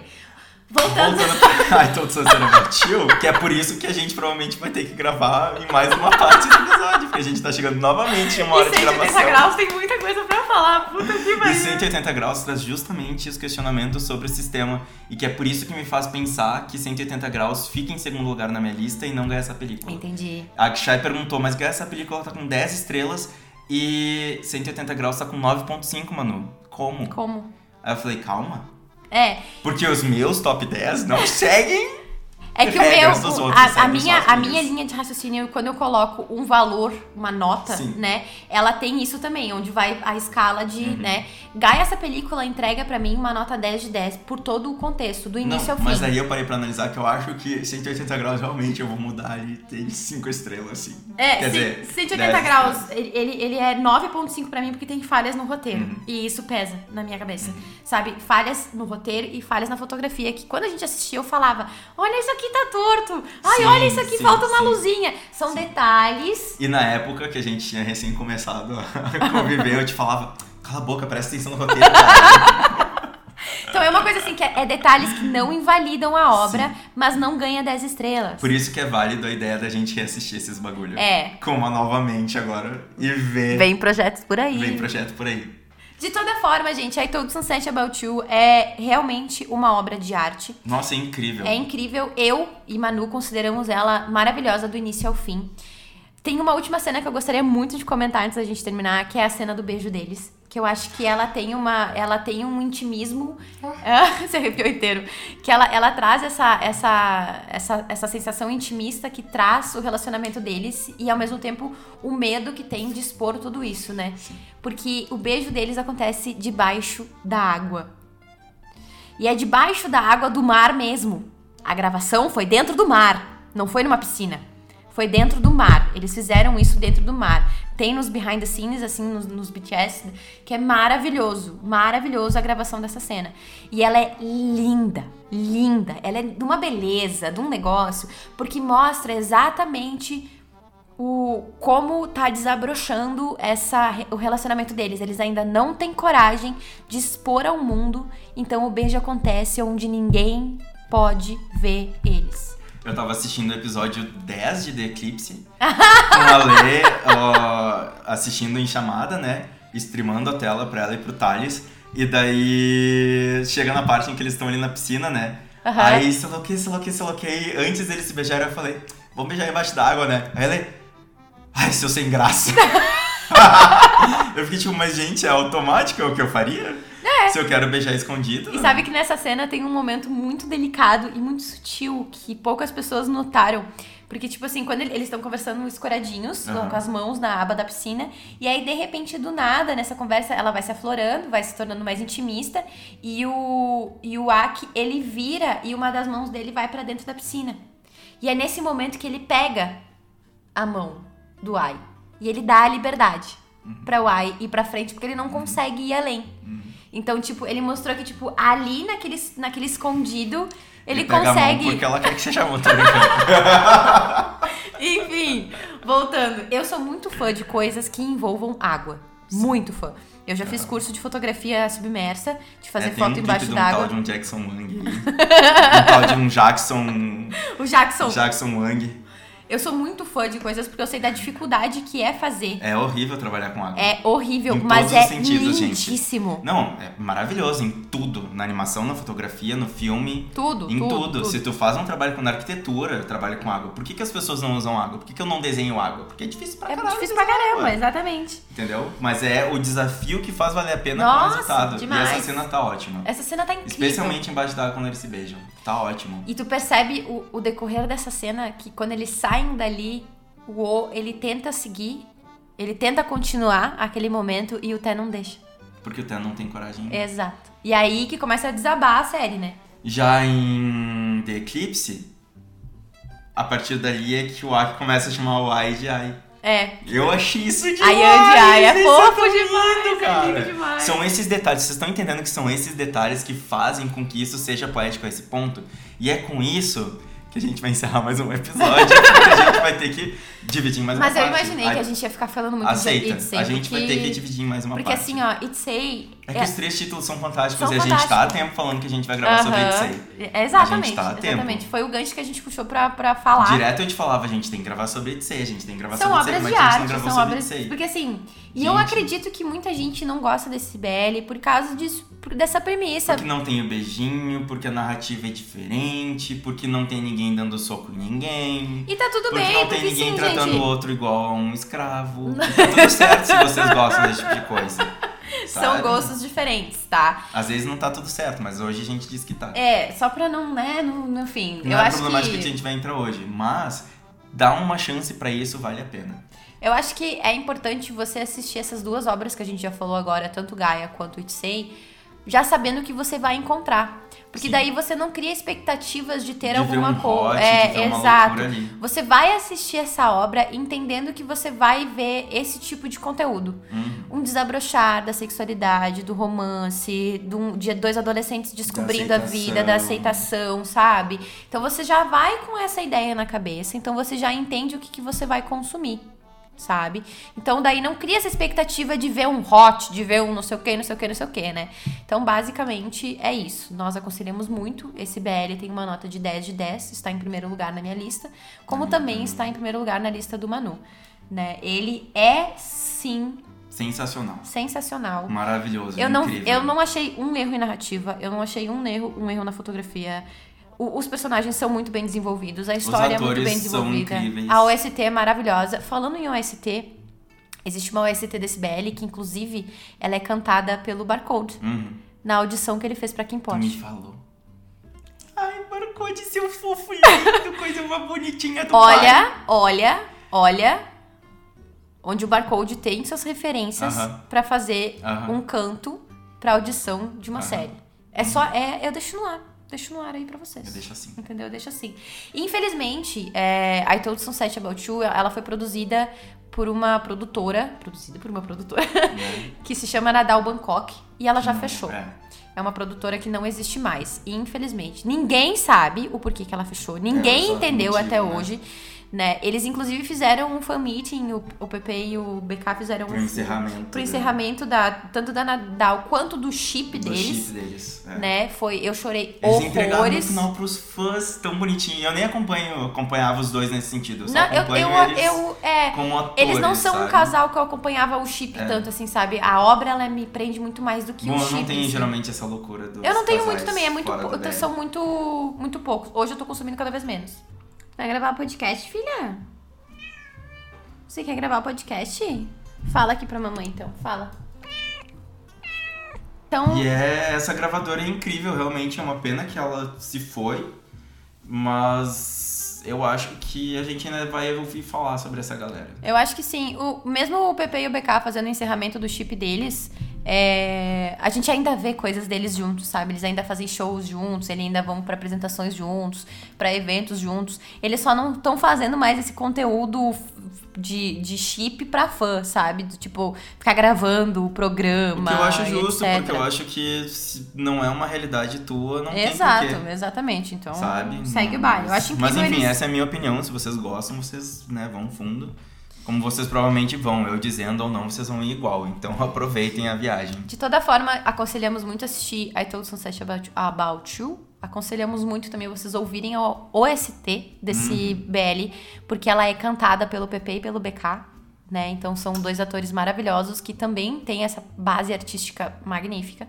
Voltando. Voltando Ai, todo Tio, que é por isso que a gente provavelmente vai ter que gravar em mais uma parte do episódio, porque a gente tá chegando novamente em uma hora e de 180 gravação. graus tem muita coisa pra falar. Puta que E pariu. 180 graus traz justamente os questionamentos sobre o sistema, e que é por isso que me faz pensar que 180 graus fica em segundo lugar na minha lista e não ganha essa película. Entendi. A Kshai perguntou, mas ganha essa película tá com 10 estrelas e 180 graus tá com 9.5, Manu. Como? Como? Aí eu falei, calma. É, Porque os meus top 10 não seguem É que o meu, outros, a, a minha, a minha linha de raciocínio, quando eu coloco um valor, uma nota, Sim. né? Ela tem isso também, onde vai a escala de, Uhum. né? Gaia, essa película entrega pra mim uma nota 10 de 10 por todo o contexto, do início não, ao fim. mas aí eu parei pra analisar que eu acho que 180 graus realmente eu vou mudar ali, tem 5 estrelas, assim. É, Quer cem- dizer, 180 10 graus, ele, ele, ele é 9.5 pra mim porque tem falhas no roteiro. Uhum. E isso pesa na minha cabeça. Sabe? Falhas no roteiro e falhas na fotografia. Que quando a gente assistia, eu falava: Olha, isso aqui tá torto. Ai, Sim, olha, isso aqui sim, falta uma sim. luzinha. São detalhes. E na época que a gente tinha recém começado a conviver, eu te falava, cala a boca, presta atenção no roteiro. Então é uma coisa assim que é, é detalhes que não invalidam a obra, mas não ganha 10 estrelas. Por isso que é válido a ideia da gente reassistir esses bagulho. É. Com uma novamente agora e ver. Vem projetos por aí. Vem projeto por aí. De toda forma, gente, I Told Sunset About You é realmente uma obra de arte. Nossa, é incrível. É incrível. Eu e Manu consideramos ela maravilhosa do início ao fim. Tem uma última cena que eu gostaria muito de comentar antes da gente terminar, que é a cena do beijo deles. Que eu acho que ela tem uma. Ela tem um intimismo. Ah, Você arrepiou inteiro. Que ela, ela traz essa, essa, essa, essa sensação intimista que traz o relacionamento deles e ao mesmo tempo o medo que tem de expor tudo isso, né? Porque o beijo deles acontece debaixo da água. E é debaixo da água do mar mesmo. A gravação foi dentro do mar, não foi numa piscina. Foi dentro do mar. Eles fizeram isso dentro do mar. Tem nos behind the scenes, assim, nos, nos BTS, que é maravilhoso. Maravilhoso a gravação dessa cena. E ela é linda, linda. Ela é de uma beleza, de um negócio, porque mostra exatamente o como tá desabrochando essa, o relacionamento deles. Eles ainda não têm coragem de expor ao mundo, então o beijo acontece onde ninguém pode ver eles. Eu tava assistindo o episódio 10 de The Eclipse, com a Lê ó, assistindo em chamada, né? Streamando a tela pra ela e pro Thales. E daí chega na parte em que eles estão ali na piscina, né? Aham. Aí, sei lá o que, sei lá o que, sei lá o que. E Antes deles se beijarem, eu falei, vamos beijar embaixo d'água, né? Aí ela, ai, seu sem graça. eu fiquei tipo, mas gente, é automático, é o que eu faria? Se eu quero beijar escondido. E sabe que nessa cena tem um momento muito delicado e muito sutil que poucas pessoas notaram. Porque, tipo assim, quando ele- eles estão conversando escoradinhos, Aham. com as mãos na aba da piscina, e aí, de repente, do nada, nessa conversa, ela vai se aflorando, vai se tornando mais intimista, e o, e o Aki, ele vira e uma das mãos dele vai pra dentro da piscina. E é nesse momento que ele pega a mão do Ai. E ele dá a liberdade pra o Ai ir pra frente, porque ele não consegue ir além. Então, tipo, ele mostrou que, tipo, ali naquele, naquele escondido, ele, mão consegue. porque ela quer que seja né, cara? Enfim, voltando. Eu sou muito fã de coisas que envolvam água. Muito fã. Eu já fiz curso de fotografia submersa, de fazer É, um foto clipe embaixo de um tal de um Jackson Wang. um tal de um Jackson. O Jackson. Jackson Wang. Eu sou muito fã de coisas porque eu sei da dificuldade que é fazer. É horrível trabalhar com água. É horrível, Em mas é os sentidos, gente. lindíssimo. Não, é maravilhoso em tudo. Na animação, na fotografia, no filme. Tudo, Em tudo, tudo. tudo. Se tu faz um trabalho com arquitetura, trabalha com água. Por que, que as pessoas não usam água? Por que, que eu não desenho água? Porque é difícil pra É caralho. difícil pra caramba, água. exatamente. Entendeu? Mas é o desafio que faz valer a pena com o Nossa, resultado. demais. E essa cena tá ótima. Essa cena tá incrível. Especialmente embaixo d'água quando eles se beijam. Tá ótimo. E tu percebe o, o decorrer dessa cena que quando eles saem dali, o O, ele tenta seguir, ele tenta continuar aquele momento e o Té não deixa. Porque o Tan não tem coragem. Exato. E aí que começa a desabar a série, né? Já em The Eclipse, a partir dali é que o Aki começa a chamar o Ai de Ai. É. Eu achei isso demais! A Yan de Ai é fofo muito demais, lindo, é cara. lindo demais. São esses detalhes, vocês estão entendendo que são esses detalhes que fazem com que isso seja poético a esse ponto? E é com isso que a gente vai encerrar mais um episódio, porque a gente vai ter que dividir em mais Mas uma eu parte. imaginei que a gente ia ficar falando muito Aceita, de It Say, a gente vai porque- ter que dividir em mais uma Porque parte. assim, ó, It Say... É que os três títulos são fantásticos São e a gente tá há tempo falando que a gente vai gravar sobre It Aham. Say. É, Exatamente, A gente tá a tempo. exatamente. Foi o gancho que a gente puxou pra, pra falar. Direto eu te falava, a gente tem que gravar sobre Say, a gente tem que gravar São sobre obras mas de a gente não arte, gravou são sobre obras. Porque assim, e eu Gente. acredito que muita gente não gosta desse BL por causa disso, por- dessa premissa. Porque não tem o beijinho, porque a narrativa é diferente, porque não tem ninguém dando soco em ninguém. E tá tudo Porque bem, não tem porque ninguém sim, tratando gente. o outro igual a um escravo. E tá tudo certo se vocês gostam desse tipo de coisa. São sabe? gostos diferentes, tá? Às vezes não tá tudo certo, mas hoje a gente diz que tá. É, só pra não, né, no, no fim. Não eu é acho problemática que... que a gente vai entrar hoje, mas dar uma chance pra isso vale a pena. Eu acho que é importante você assistir essas duas obras que a gente já falou agora, tanto Gaia quanto It Say, já sabendo o que você vai encontrar. Porque Sim. daí você não cria expectativas de ter De alguma um coisa. hot, É, exato. Você vai assistir essa obra entendendo que você vai ver esse tipo de conteúdo. Uhum. Um desabrochar da sexualidade, do romance, de, um- de dois adolescentes descobrindo a vida, da aceitação, sabe? Então você já vai com essa ideia na cabeça, então você já entende o que, que você vai consumir. Sabe? Então, daí não cria essa expectativa de ver um hot, de ver um não sei o que, não sei o que, não sei o que, né? Então, basicamente, é isso. Nós aconselhamos muito. Esse BL tem uma nota de 10 de 10, está em primeiro lugar na minha lista, como também está em primeiro lugar na lista do Manu. Né? Ele é, sim, Sensacional. sensacional. Maravilhoso. Eu não, incrível. eu não achei um erro em narrativa, eu não achei um erro, um erro na fotografia. O- os personagens são muito bem desenvolvidos, a história é muito bem desenvolvida. A OST é maravilhosa. Falando em OST, existe uma OST desse BL que, inclusive, ela é cantada pelo Barcode, Uhum. na audição que ele fez pra Kim Tu me Porsche. falou. Ai, Barcode, seu fofo lindo, coisa mais bonitinha do pai. Olha, olha, olha. Onde o Barcode tem suas referências Aham. pra fazer Aham. um canto pra audição de uma Aham. série. É só. É, eu deixo no ar. Deixo no ar aí pra vocês. Eu deixo assim. Entendeu? Deixa assim. E, infelizmente, é, I Told Sunset About You, ela foi produzida por uma produtora, produzida por uma produtora, Né? que se chama Nadal Bangkok, e ela já Não, fechou. é. É uma produtora que não existe mais. E, infelizmente, ninguém sabe o porquê que ela fechou. Ninguém exato entendeu motivo, até né? hoje. Né? Eles, inclusive, fizeram um fan meeting, o, o PP e o BK fizeram Pro um encerramento. pro né? encerramento da, tanto da Nadal quanto do chip Do deles. chip deles. é. Né? Foi, eu chorei Eles entregaram no horrores. final pros fãs tão bonitinho. Eu nem acompanho, acompanhava os dois nesse sentido. Eu só Não, eu, acompanho eu, eles eu, é, como atores, eles não são um sabe? casal que eu acompanhava o chip É. tanto, assim, sabe? A obra, ela me prende muito mais do que Bom, o eu chip. não tenho si. geralmente essa loucura dos Eu não tenho muito também, é muito, do são muito, muito poucos. Hoje eu tô consumindo cada vez menos. Vai gravar podcast, filha? Você quer gravar podcast? Fala aqui pra mamãe, então. Fala. Então, E é, essa gravadora é incrível, realmente é uma pena que ela se foi, mas eu acho que a gente ainda vai ouvir falar sobre essa galera. Eu acho que sim. O, mesmo o PP e o BK fazendo o encerramento do chip deles, é, a gente ainda vê coisas deles juntos, sabe? Eles ainda fazem shows juntos, eles ainda vão pra apresentações juntos, pra eventos juntos. Eles só não estão fazendo mais esse conteúdo de, de chip pra fã, sabe? Do, tipo, ficar gravando o programa. O que eu acho justo, etc. porque eu acho que se não é uma realidade tua, não Exato, tem porquê. exatamente. Então, Sabe? segue o baile. Eu acho incrível Mas enfim, eles... essa é a minha opinião. Se vocês gostam, vocês né, vão fundo. Como vocês provavelmente vão, eu dizendo ou não, vocês vão ir igual. Então aproveitem a viagem. De toda forma, aconselhamos muito assistir I Told Sunset About, About You. Aconselhamos muito também vocês ouvirem o OST desse BL, porque ela é cantada pelo PP e pelo BK, né? Então são dois atores maravilhosos que também têm essa base artística magnífica.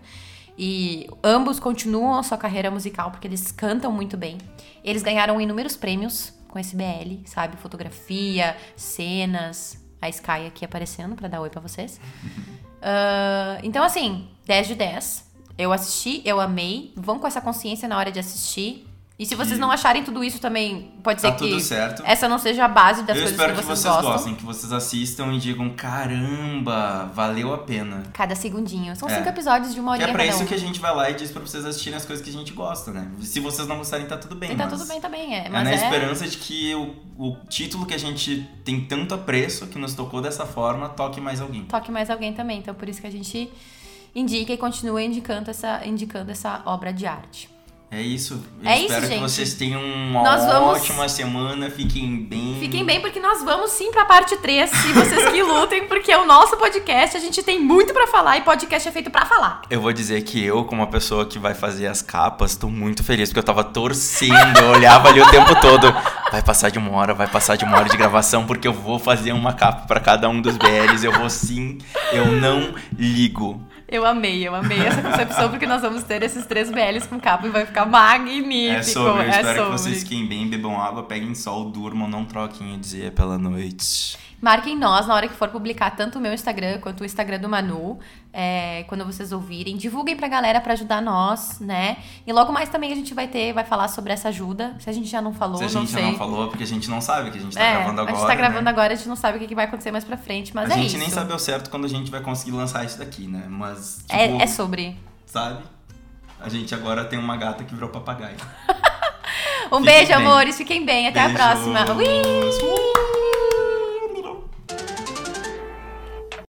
E ambos continuam a sua carreira musical porque eles cantam muito bem. Eles ganharam inúmeros prêmios com esse BL, sabe? Fotografia, cenas. A Sky aqui aparecendo pra dar oi pra vocês. Ah, então, assim, 10 de 10. Eu assisti, eu amei. Vão com essa consciência na hora de assistir. E se vocês E- não acharem tudo isso também, pode ser Tá que tudo certo. essa não seja a base das eu coisas espero que que vocês, vocês gostam. gostem, que vocês assistam e digam: caramba, valeu a pena. Cada segundinho. São É. cinco episódios de uma Que horinha é pra isso um. que a gente vai lá e diz pra vocês assistirem as coisas que a gente gosta, né? Se vocês não gostarem, tá tudo bem. E tá tudo bem também, é. É Mas na é, esperança de que o, o título que a gente tem tanto apreço, que nos tocou dessa forma, toque mais alguém. toque mais alguém também. Então, por isso que a gente indica e continua indicando essa, indicando essa obra de arte. É isso. Eu É isso, espero que gente. vocês tenham uma Nós vamos- ótima semana. Fiquem bem. Fiquem bem, porque nós vamos sim pra parte 3, e vocês que lutem, porque o nosso podcast, a gente tem muito pra falar, e podcast é feito pra falar. Eu vou dizer que eu, como a pessoa que vai fazer as capas, tô muito feliz, porque eu tava torcendo, eu olhava ali o tempo todo. Vai passar de uma hora, vai passar de uma hora de gravação, porque eu vou fazer uma capa pra cada um dos BLs. Eu vou sim, eu não ligo. Eu amei, eu amei essa concepção, porque nós vamos ter esses três BLs com capa e vai ficar magnífico. É sobre, eu é espero sobre. que vocês fiquem bem, bebam água, peguem sol, durmam, não troquem o dia pela noite. Marquem nós na hora que for publicar tanto o meu Instagram quanto o Instagram do Manu, é, quando vocês ouvirem. Divulguem pra galera pra ajudar nós, né? E logo mais também a gente vai ter, vai falar sobre essa ajuda. Se a gente já não falou, Se a não gente sei. não falou, porque a gente não sabe que a gente tá é, gravando agora. a gente tá gravando né? agora, a gente não sabe o que vai acontecer mais pra frente, mas a é gente isso. nem sabe ao certo quando a gente vai conseguir lançar isso daqui, né? Mas, tipo, É, é sobre. sabe? A gente agora tem uma gata que virou papagaio. Um beijo, bem. amores. Fiquem bem. Até Beijos. a próxima. Ui!